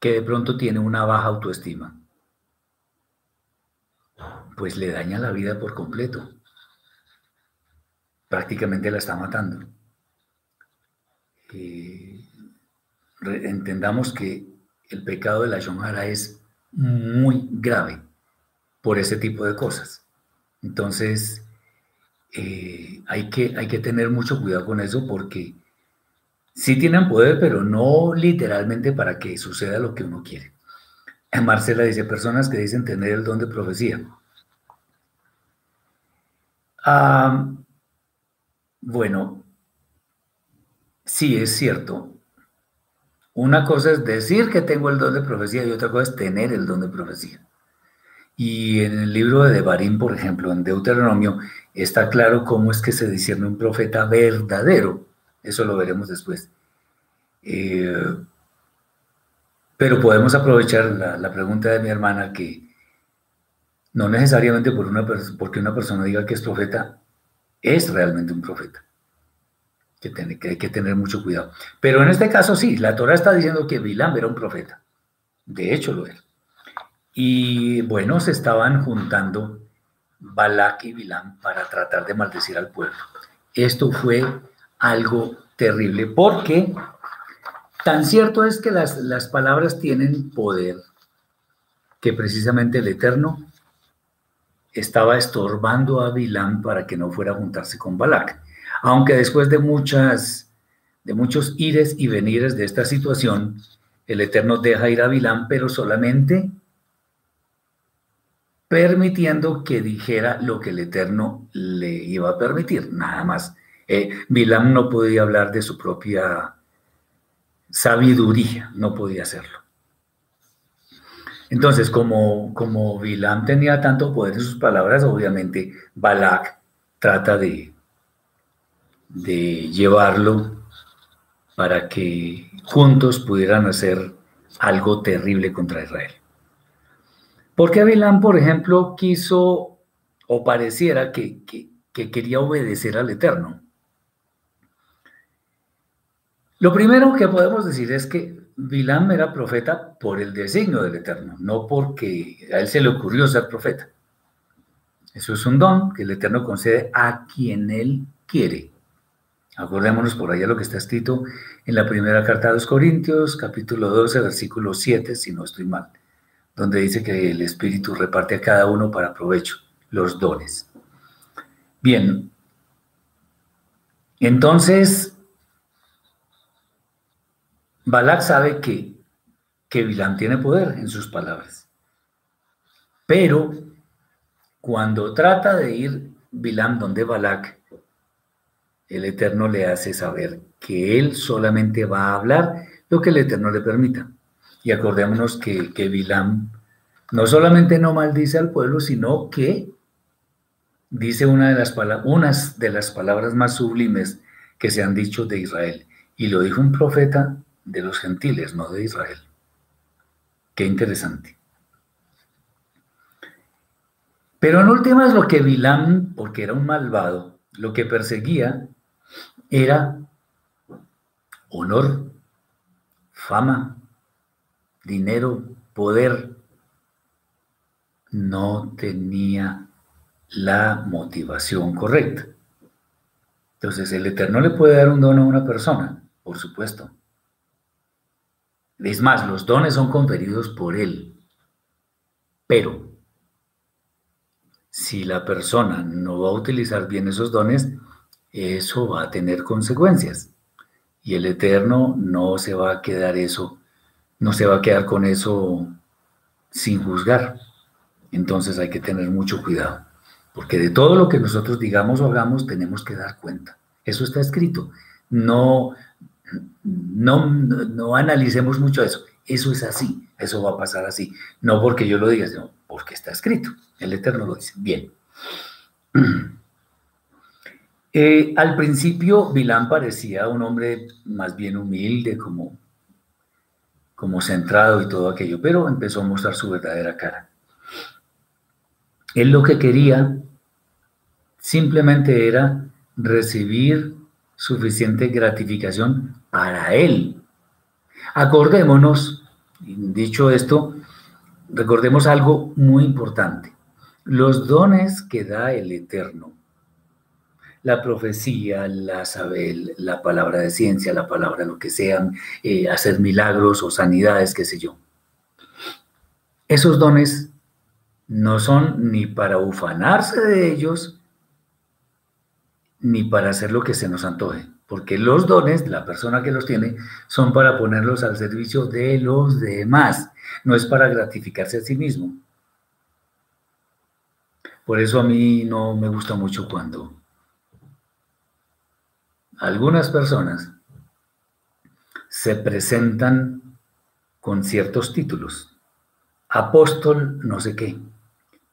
que de pronto tiene una baja autoestima, pues le daña la vida por completo. prácticamente la está matando. Eh, entendamos que el pecado de la Shonjara es muy grave por ese tipo de cosas. Entonces, eh, hay, que, hay que tener mucho cuidado con eso porque sí tienen poder, pero no literalmente para que suceda lo que uno quiere. (laughs) Marcela dice, personas que dicen tener el don de profecía. Ah, bueno, sí es cierto. Una cosa es decir que tengo el don de profecía y otra cosa es tener el don de profecía. Y en el libro de Devarim, por ejemplo, en Deuteronomio, está claro cómo es que se discierne un profeta verdadero. Eso lo veremos después. Eh, pero podemos aprovechar la, pregunta de mi hermana que no necesariamente por una, porque una persona diga que es profeta, es realmente un profeta. Que, tiene, que hay que tener mucho cuidado. Pero en este caso sí, la Torah está diciendo que Bilam era un profeta. De hecho lo es. Y bueno, se estaban juntando Balak y Bilam para tratar de maldecir al pueblo. Esto fue algo terrible porque tan cierto es que las, las palabras tienen poder que precisamente el Eterno estaba estorbando a Bilam para que no fuera a juntarse con Balak. Aunque después de muchas de muchos ires y venires de esta situación, el Eterno deja ir a Bilam, pero solamente permitiendo que dijera lo que el Eterno le iba a permitir, nada más. Eh, Bilam no podía hablar de su propia sabiduría, no podía hacerlo. Entonces, como, como Bilam tenía tanto poder en sus palabras, obviamente Balak trata de, de llevarlo para que juntos pudieran hacer algo terrible contra Israel. ¿Por qué Bilán, por ejemplo, quiso o pareciera que, quería obedecer al Eterno? Lo primero que podemos decir es que Bilán era profeta por el designio del Eterno, no porque a él se le ocurrió ser profeta. Eso es un don que el Eterno concede a quien él quiere. Acordémonos por allá lo que está escrito en la primera carta de los Corintios, capítulo 12, versículo 7, si no estoy mal donde dice que el Espíritu reparte a cada uno para provecho los dones. Bien, entonces, Balak sabe que, que Bilam tiene poder en sus palabras, pero cuando trata de ir Bilam donde Balak, el Eterno le hace saber que él solamente va a hablar lo que el Eterno le permita. Y acordémonos que, que Bilam no solamente no maldice al pueblo, sino que dice una de las unas de las palabras más sublimes que se han dicho de Israel. Y lo dijo un profeta de los gentiles, no de Israel. Qué interesante. Pero en últimas lo que Bilam, porque era un malvado, lo que perseguía era honor, fama, dinero, poder, no tenía la motivación correcta. Entonces, el Eterno le puede dar un don a una persona, por supuesto. Es más, los dones son conferidos por Él. Pero, si la persona no va a utilizar bien esos dones, eso va a tener consecuencias. Y el Eterno no se va a quedar eso no se va a quedar con eso sin juzgar. Entonces hay que tener mucho cuidado, porque de todo lo que nosotros digamos o hagamos tenemos que dar cuenta. Eso está escrito. No, no, no analicemos mucho eso. Eso es así, eso va a pasar así. No porque yo lo diga, sino porque está escrito. El Eterno lo dice. Bien. (clears throat) Eh, al principio, Bilán parecía un hombre más bien humilde, como como centrado y todo aquello, pero empezó a mostrar su verdadera cara. Él lo que quería simplemente era recibir suficiente gratificación para él. Acordémonos, dicho esto, recordemos algo muy importante. Los dones que da el Eterno, la profecía, la saber, la palabra de ciencia, la palabra lo que sea, eh, hacer milagros o sanidades, qué sé yo. Esos dones no son ni para ufanarse de ellos, ni para hacer lo que se nos antoje, porque los dones, la persona que los tiene, son para ponerlos al servicio de los demás, no es para gratificarse a sí mismo. Por eso a mí no me gusta mucho cuando algunas personas se presentan con ciertos títulos. Apóstol no sé qué,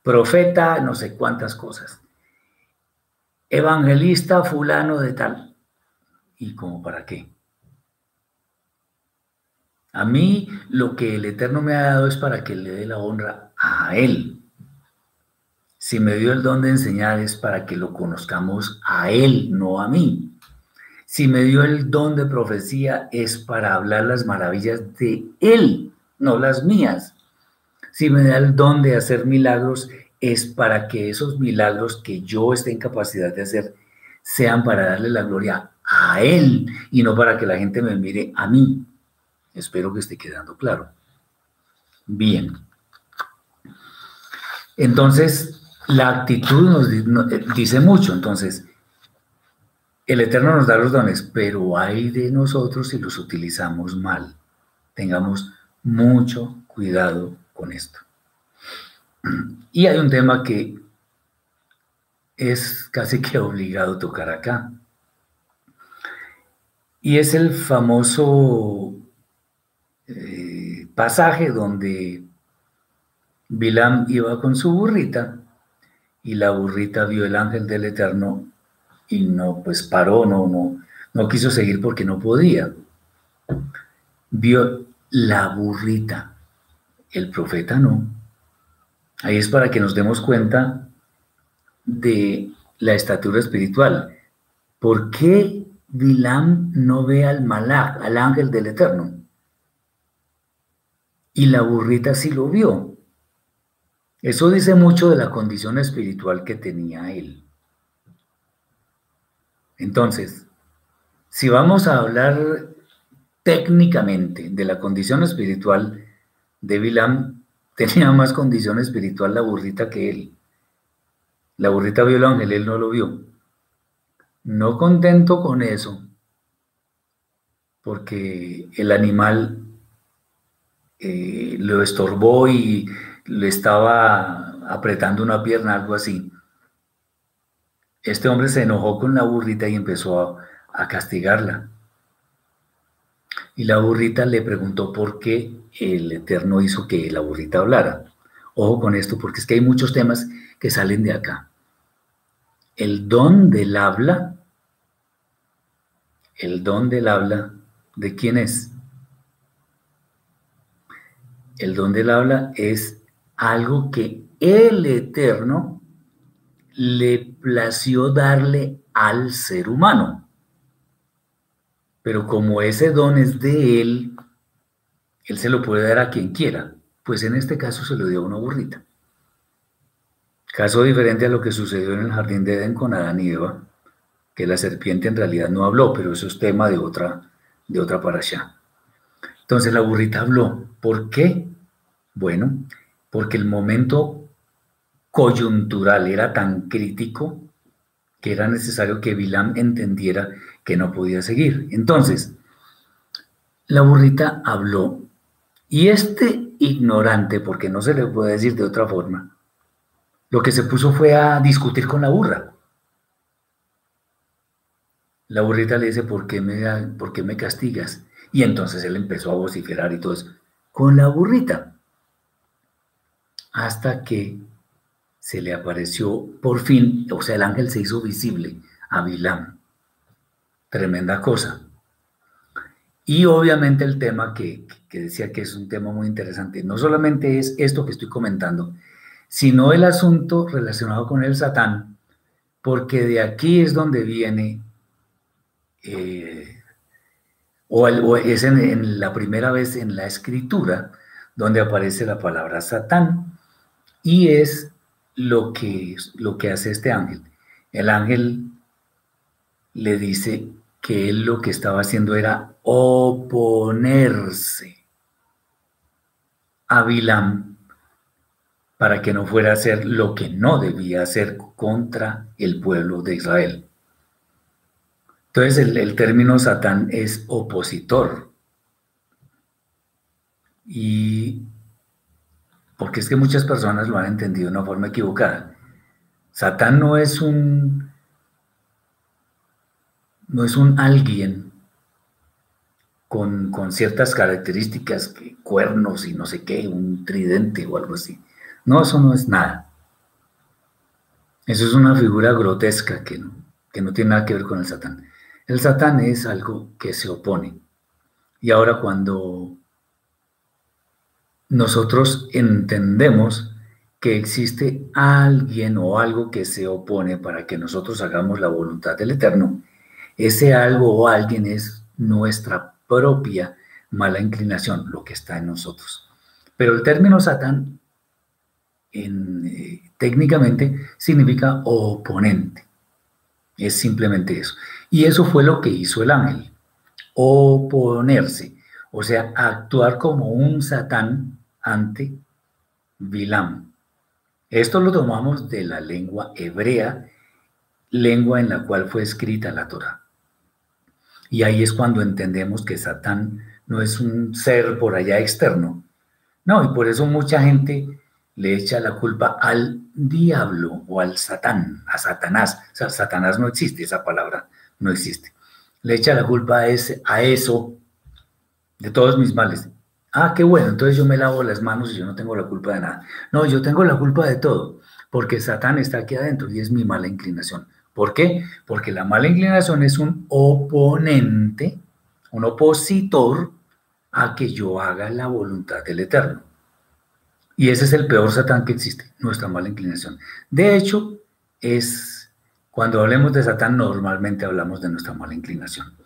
profeta no sé cuántas cosas, evangelista fulano de tal. ¿Y como para qué? A mí lo que el Eterno me ha dado es para que le dé la honra a Él. Si me dio el don de enseñar es para que lo conozcamos a Él, no a mí. Si me dio el don de profecía es para hablar las maravillas de Él, no las mías. Si me da el don de hacer milagros es para que esos milagros que yo esté en capacidad de hacer sean para darle la gloria a Él y no para que la gente me mire a mí. Espero que esté quedando claro. Bien. Entonces, la actitud nos dice mucho. Entonces, el Eterno nos da los dones, pero hay de nosotros si los utilizamos mal. Tengamos mucho cuidado con esto. Y hay un tema que es casi que obligado tocar acá. Y es el famoso eh, pasaje donde Bilam iba con su burrita y la burrita vio el ángel del Eterno y no, pues paró, no, no, no quiso seguir porque no podía. Vio la burrita, el profeta no. Ahí es para que nos demos cuenta de la estatura espiritual. ¿Por qué Bilam no ve al malach, al ángel del Eterno? Y la burrita sí lo vio. Eso dice mucho de la condición espiritual que tenía él. Entonces, si vamos a hablar técnicamente de la condición espiritual de Bilam, (laughs) tenía más condición espiritual la burrita que él. La burrita vio el ángel, él no lo vio. No contento con eso, porque el animal eh, lo estorbó y le estaba apretando una pierna, algo así. Este hombre se enojó con la burrita y empezó a, castigarla. Y la burrita le preguntó por qué el Eterno hizo que la burrita hablara. Ojo con esto, porque es que hay muchos temas que salen de acá. El don del habla, el don del habla, ¿de quién es? El don del habla es algo que el Eterno le plació darle al ser humano. Pero como ese don es de él, él se lo puede dar a quien quiera. Pues en este caso se lo dio a una burrita. Caso diferente a lo que sucedió en el jardín de Edén con Adán y Eva, que la serpiente en realidad no habló, pero eso es tema de otra, de otra para allá. Entonces la burrita habló. ¿Por qué? Bueno, porque el momento coyuntural era tan crítico que era necesario que Bilam entendiera que no podía seguir. Entonces, la burrita habló y este ignorante, porque no se le puede decir de otra forma, lo que se puso fue a discutir con la burra. La burrita le dice, ¿por qué me, ¿por qué me castigas? Y entonces él empezó a vociferar y todo con la burrita. Hasta que se le apareció por fin, o sea, el ángel se hizo visible a Bilam. Tremenda cosa. Y obviamente el tema que, decía que es un tema muy interesante, no solamente es esto que estoy comentando, sino el asunto relacionado con el Satán, porque de aquí es donde viene, eh, o, es en, la primera vez en la escritura donde aparece la palabra Satán, y es lo que, lo que hace este ángel. El ángel le dice que él lo que estaba haciendo era oponerse a Bilam para que no fuera a hacer lo que no debía hacer contra el pueblo de Israel. Entonces el, el término Satán es opositor. Y porque es que muchas personas lo han entendido de una forma equivocada. Satán no es un no es un alguien con, con, ciertas características, cuernos y no sé qué, un tridente o algo así. No, eso no es nada. Eso es una figura grotesca que no, que no tiene nada que ver con el Satán. El Satán es algo que se opone. Y ahora cuando nosotros entendemos que existe alguien o algo que se opone para que nosotros hagamos la voluntad del Eterno, ese algo o alguien es nuestra propia mala inclinación, lo que está en nosotros. Pero el término Satán eh, técnicamente significa oponente. Es simplemente eso. Y eso fue lo que hizo el ángel, oponerse, o sea, actuar como un Satán ante Bilam. Esto lo tomamos de la lengua hebrea, lengua en la cual fue escrita la Torah. Y ahí es cuando entendemos que Satán no es un ser por allá externo. No, y por eso mucha gente le echa la culpa al diablo o al Satán, a Satanás. O sea, Satanás no existe, esa palabra no existe. Le echa la culpa a, ese, a eso de todos mis males. Ah, qué bueno, entonces yo me lavo las manos y yo no tengo la culpa de nada. No, yo tengo la culpa de todo, porque Satán está aquí adentro y es mi mala inclinación. ¿Por qué? Porque la mala inclinación es un oponente, un opositor a que yo haga la voluntad del Eterno. Y ese es el peor Satán que existe, nuestra mala inclinación. De hecho, es cuando hablemos de Satán, normalmente hablamos de nuestra mala inclinación.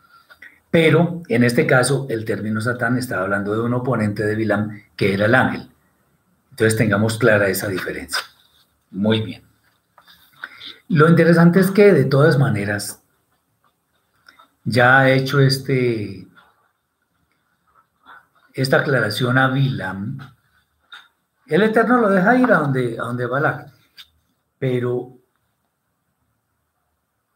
Pero en este caso, el término Satán estaba hablando de un oponente de Bilam que era el ángel. Entonces tengamos clara esa diferencia. Muy bien. Lo interesante es que de todas maneras, ya ha hecho este, esta aclaración a Bilam. El Eterno lo deja ir a donde, a donde Balak. Pero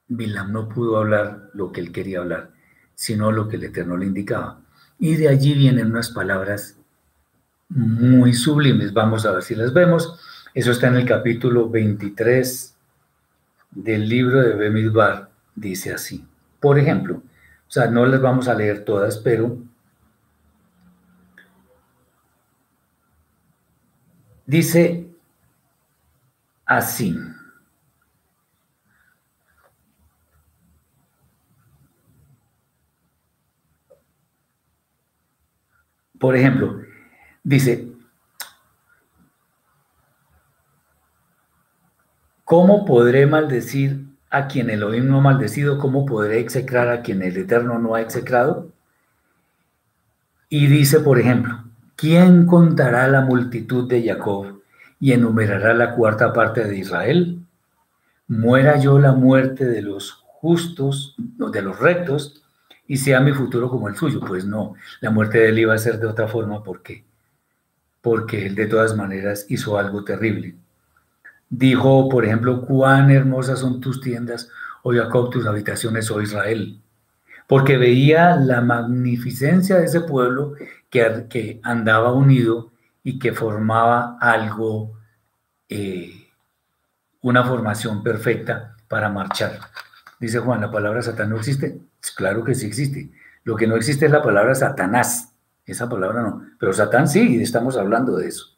Bilam no pudo hablar lo que él quería hablar sino lo que el Eterno le indicaba. Y de allí vienen unas palabras muy sublimes. Vamos a ver si las vemos. Eso está en el capítulo 23 del libro de Bemidbar. Dice así. Por ejemplo, o sea, no las vamos a leer todas, pero dice así. Por ejemplo, dice, ¿cómo podré maldecir a quien Elohim no ha maldecido? ¿Cómo podré execrar a quien el Eterno no ha execrado? Y dice, por ejemplo, ¿quién contará la multitud de Jacob y enumerará la cuarta parte de Israel? Muera yo la muerte de los justos, de los rectos, y sea mi futuro como el suyo. Pues no, la muerte de él iba a ser de otra forma. ¿Por qué? Porque él de todas maneras hizo algo terrible. Dijo, por ejemplo, cuán hermosas son tus tiendas, oh Jacob, tus habitaciones, oh Israel. Porque veía la magnificencia de ese pueblo que, que andaba unido y que formaba algo, eh, una formación perfecta para marchar. Dice Juan, ¿la palabra Satán no existe? Pues claro que sí existe. Lo que no existe es la palabra Satanás. Esa palabra no. Pero Satán sí, estamos hablando de eso.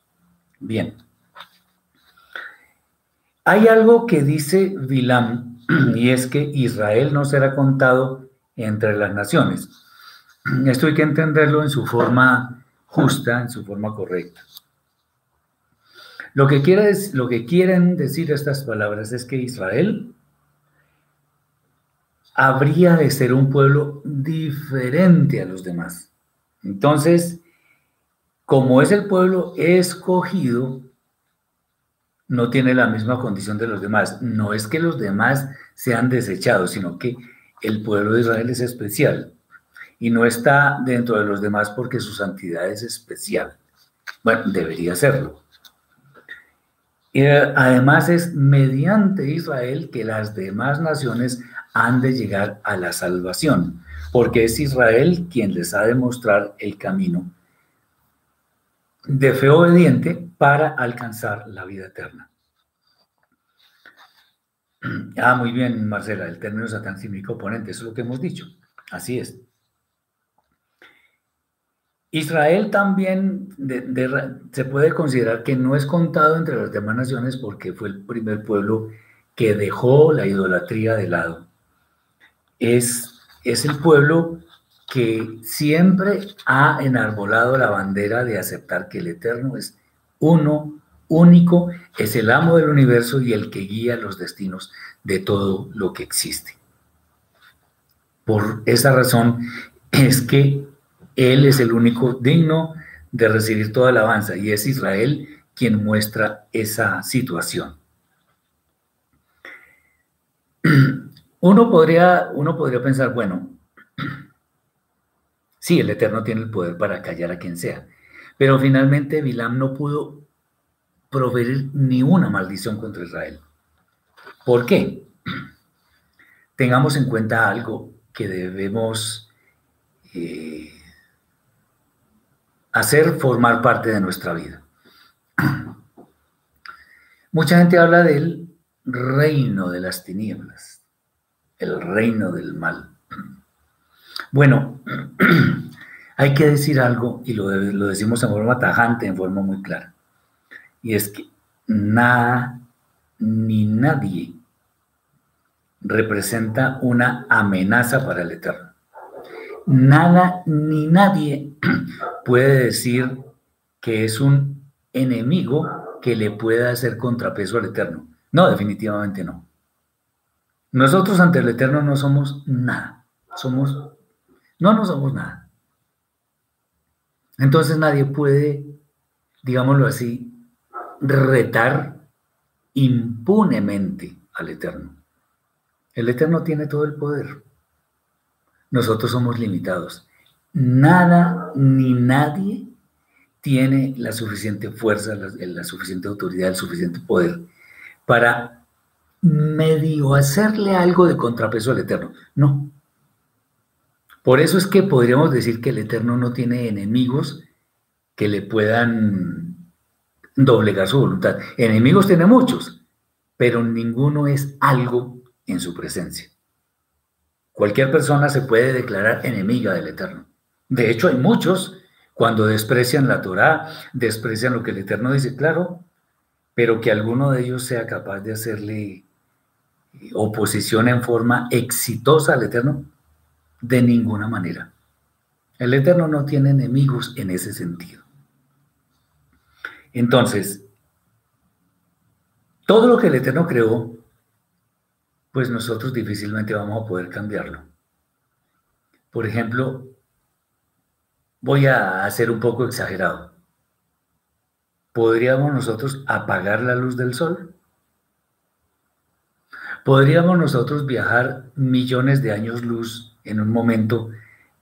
Bien. Hay algo que dice Bilam, (clears throat) y es que Israel no será contado entre las naciones. (clears throat) Esto hay que entenderlo en su forma justa, en su forma correcta. Lo que, quiere, lo que quieren decir estas palabras es que Israel habría de ser un pueblo diferente a los demás. Entonces, como es el pueblo escogido, no tiene la misma condición de los demás. No es que los demás sean desechados, sino que el pueblo de Israel es especial y no está dentro de los demás porque su santidad es especial. Bueno, debería serlo. Eh, además es mediante Israel que las demás naciones han de llegar a la salvación, porque es Israel quien les ha de mostrar el camino de fe obediente para alcanzar la vida eterna. (clears throat) Ah, muy bien, Marcela, el término Satán significa oponente, eso es lo que hemos dicho. Así es. Israel también se puede considerar que no es contado entre las demás naciones porque fue el primer pueblo que dejó la idolatría de lado. Es, es el pueblo que siempre ha enarbolado la bandera de aceptar que el Eterno es uno, único, es el amo del universo y el que guía los destinos de todo lo que existe. Por esa razón es que Él es el único digno de recibir toda alabanza y es Israel quien muestra esa situación. (clears throat) Uno podría, uno podría pensar, bueno, (clears throat) sí, el Eterno tiene el poder para callar a quien sea, pero finalmente Bilam no pudo proveer ni una maldición contra Israel. ¿Por qué? (clears throat) Tengamos en cuenta algo que debemos eh, hacer formar parte de nuestra vida. (clears throat) Mucha gente habla del reino de las tinieblas, el reino del mal. Bueno, (clears throat) hay que decir algo y lo, lo decimos en forma tajante, en forma muy clara. Y es que nada ni nadie representa una amenaza para el Eterno. Nada ni nadie (clears throat) puede decir que es un enemigo que le pueda hacer contrapeso al Eterno. No, definitivamente no. Nosotros ante el Eterno no somos nada. Somos, no, no somos nada. Entonces nadie puede, digámoslo así, retar impunemente al Eterno. El Eterno tiene todo el poder. Nosotros somos limitados. Nada ni nadie tiene la suficiente fuerza, la, suficiente autoridad, el suficiente poder para medio hacerle algo de contrapeso al Eterno. No. Por eso es que podríamos decir que el Eterno no tiene enemigos que le puedan doblegar su voluntad. Enemigos tiene muchos, pero ninguno es algo en su presencia. Cualquier persona se puede declarar enemiga del Eterno. De hecho, hay muchos cuando desprecian la Torá, desprecian lo que el Eterno dice, claro, pero que alguno de ellos sea capaz de hacerle oposición en forma exitosa al Eterno, de ninguna manera. El Eterno no tiene enemigos en ese sentido. Entonces, todo lo que el Eterno creó, pues nosotros difícilmente vamos a poder cambiarlo. Por ejemplo, voy a hacer un poco exagerado. ¿Podríamos nosotros apagar la luz del sol? ¿Podríamos nosotros viajar millones de años luz en un momento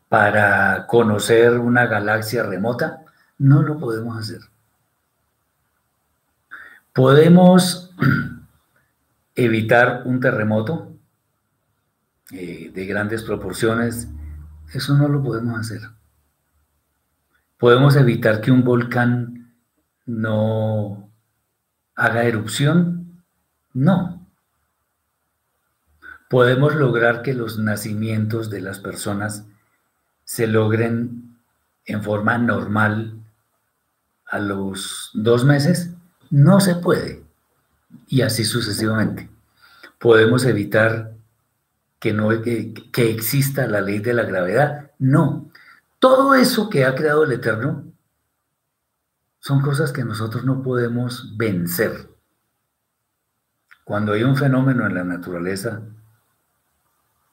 para conocer una galaxia remota? No lo podemos hacer. ¿Podemos (clears throat) evitar un terremoto eh, de grandes proporciones? Eso no lo podemos hacer. ¿Podemos evitar que un volcán no haga erupción? No. ¿Podemos lograr que los nacimientos de las personas se logren en forma normal a los dos meses? No se puede. Y así sucesivamente. ¿Podemos evitar que, no, que, que exista la ley de la gravedad? No. Todo eso que ha creado el Eterno son cosas que nosotros no podemos vencer. Cuando hay un fenómeno en la naturaleza,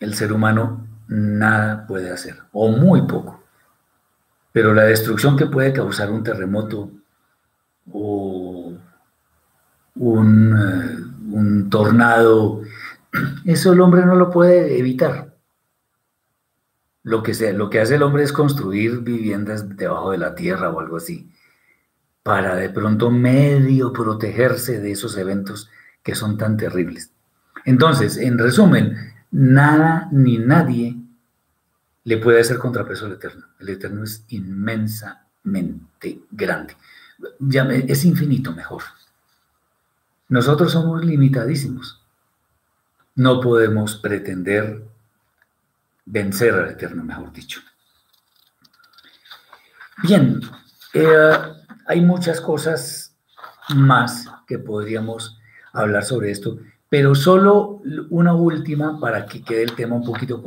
el ser humano nada puede hacer, o muy poco. Pero la destrucción que puede causar un terremoto o un, eh, tornado, (clears throat) eso el hombre no lo puede evitar. lo que, lo que hace el hombre es construir viviendas debajo de la tierra o algo así, para de pronto medio protegerse de esos eventos que son tan terribles. Entonces, en resumen, nada ni nadie le puede hacer contrapeso al Eterno. El Eterno es inmensamente grande. Ya es infinito mejor. Nosotros somos limitadísimos. No podemos pretender vencer al Eterno, mejor dicho. Bien, eh, hay muchas cosas más que podríamos hablar sobre esto, pero solo una última para que quede el tema un poquito,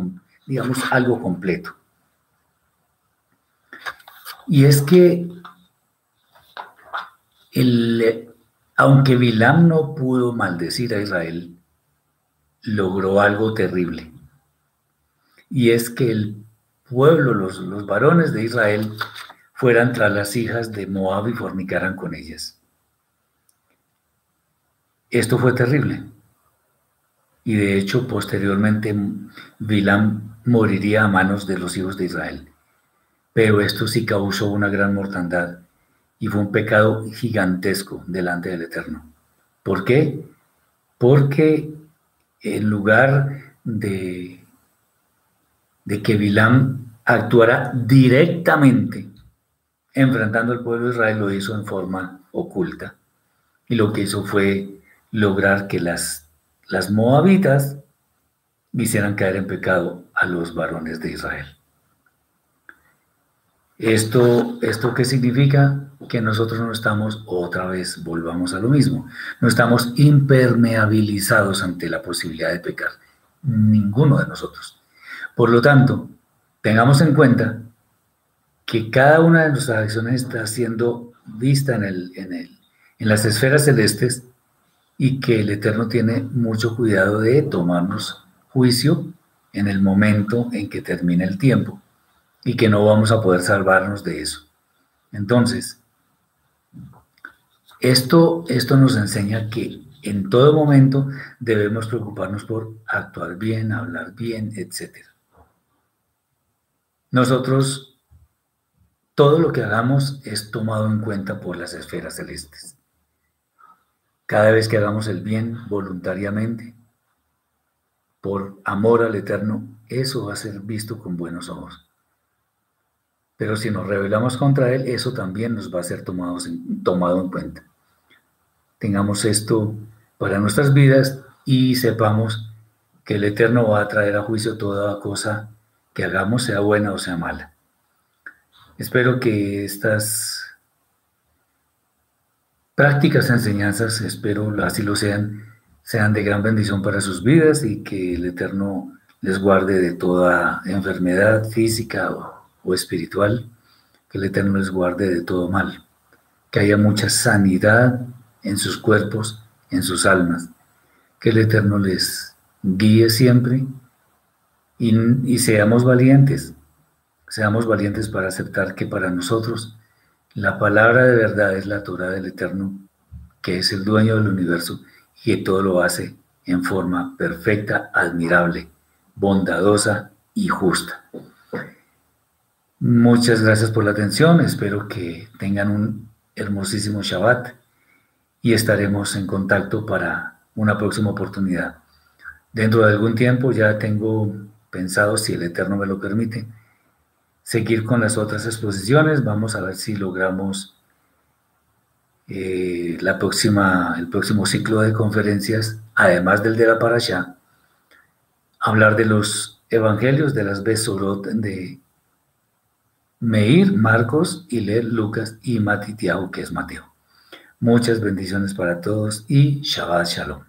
digamos, algo completo. Y es que el, aunque Bilam no pudo maldecir a Israel, logró algo terrible. Y es que el pueblo, los, los varones de Israel, fueran tras las hijas de Moab y fornicaran con ellas. Esto fue terrible. Y de hecho, posteriormente, Bilam moriría a manos de los hijos de Israel. Pero esto sí causó una gran mortandad y fue un pecado gigantesco delante del Eterno. ¿Por qué? Porque en lugar de, de que Bilam actuara directamente enfrentando al pueblo de Israel, lo hizo en forma oculta. Y lo que hizo fue lograr que las, las moabitas hicieran caer en pecado a los varones de Israel. ¿Esto, ¿Esto qué significa? Que nosotros no estamos, otra vez volvamos a lo mismo, no estamos impermeabilizados ante la posibilidad de pecar. Ninguno de nosotros. Por lo tanto, tengamos en cuenta que cada una de nuestras acciones está siendo vista en, el, en, el, en las esferas celestes y que el Eterno tiene mucho cuidado de tomarnos juicio en el momento en que termine el tiempo y que no vamos a poder salvarnos de eso. Entonces, esto, esto nos enseña que en todo momento debemos preocuparnos por actuar bien, hablar bien, etc. Nosotros, todo lo que hagamos es tomado en cuenta por las esferas celestes. Cada vez que hagamos el bien voluntariamente, por amor al Eterno, eso va a ser visto con buenos ojos. Pero si nos rebelamos contra Él, eso también nos va a ser tomado, tomado en cuenta. Tengamos esto para nuestras vidas y sepamos que el Eterno va a traer a juicio toda cosa que hagamos, sea buena o sea mala. Espero que estas prácticas enseñanzas, espero así lo sean, sean de gran bendición para sus vidas y que el Eterno les guarde de toda enfermedad física o o espiritual, que el Eterno les guarde de todo mal, que haya mucha sanidad en sus cuerpos, en sus almas, que el Eterno les guíe siempre y, seamos valientes, seamos valientes para aceptar que para nosotros la palabra de verdad es la Torah del Eterno, que es el dueño del universo y que todo lo hace en forma perfecta, admirable, bondadosa y justa. Muchas gracias por la atención, espero que tengan un hermosísimo Shabbat y estaremos en contacto para una próxima oportunidad. Dentro de algún tiempo ya tengo pensado, si el Eterno me lo permite, seguir con las otras exposiciones. Vamos a ver si logramos eh, la próxima, el próximo ciclo de conferencias, además del de la Parashá, hablar de los evangelios de las Besorot de Meir, Marcos, y leer Lucas y Matitiahu, que es Mateo. Muchas bendiciones para todos y Shabbat Shalom.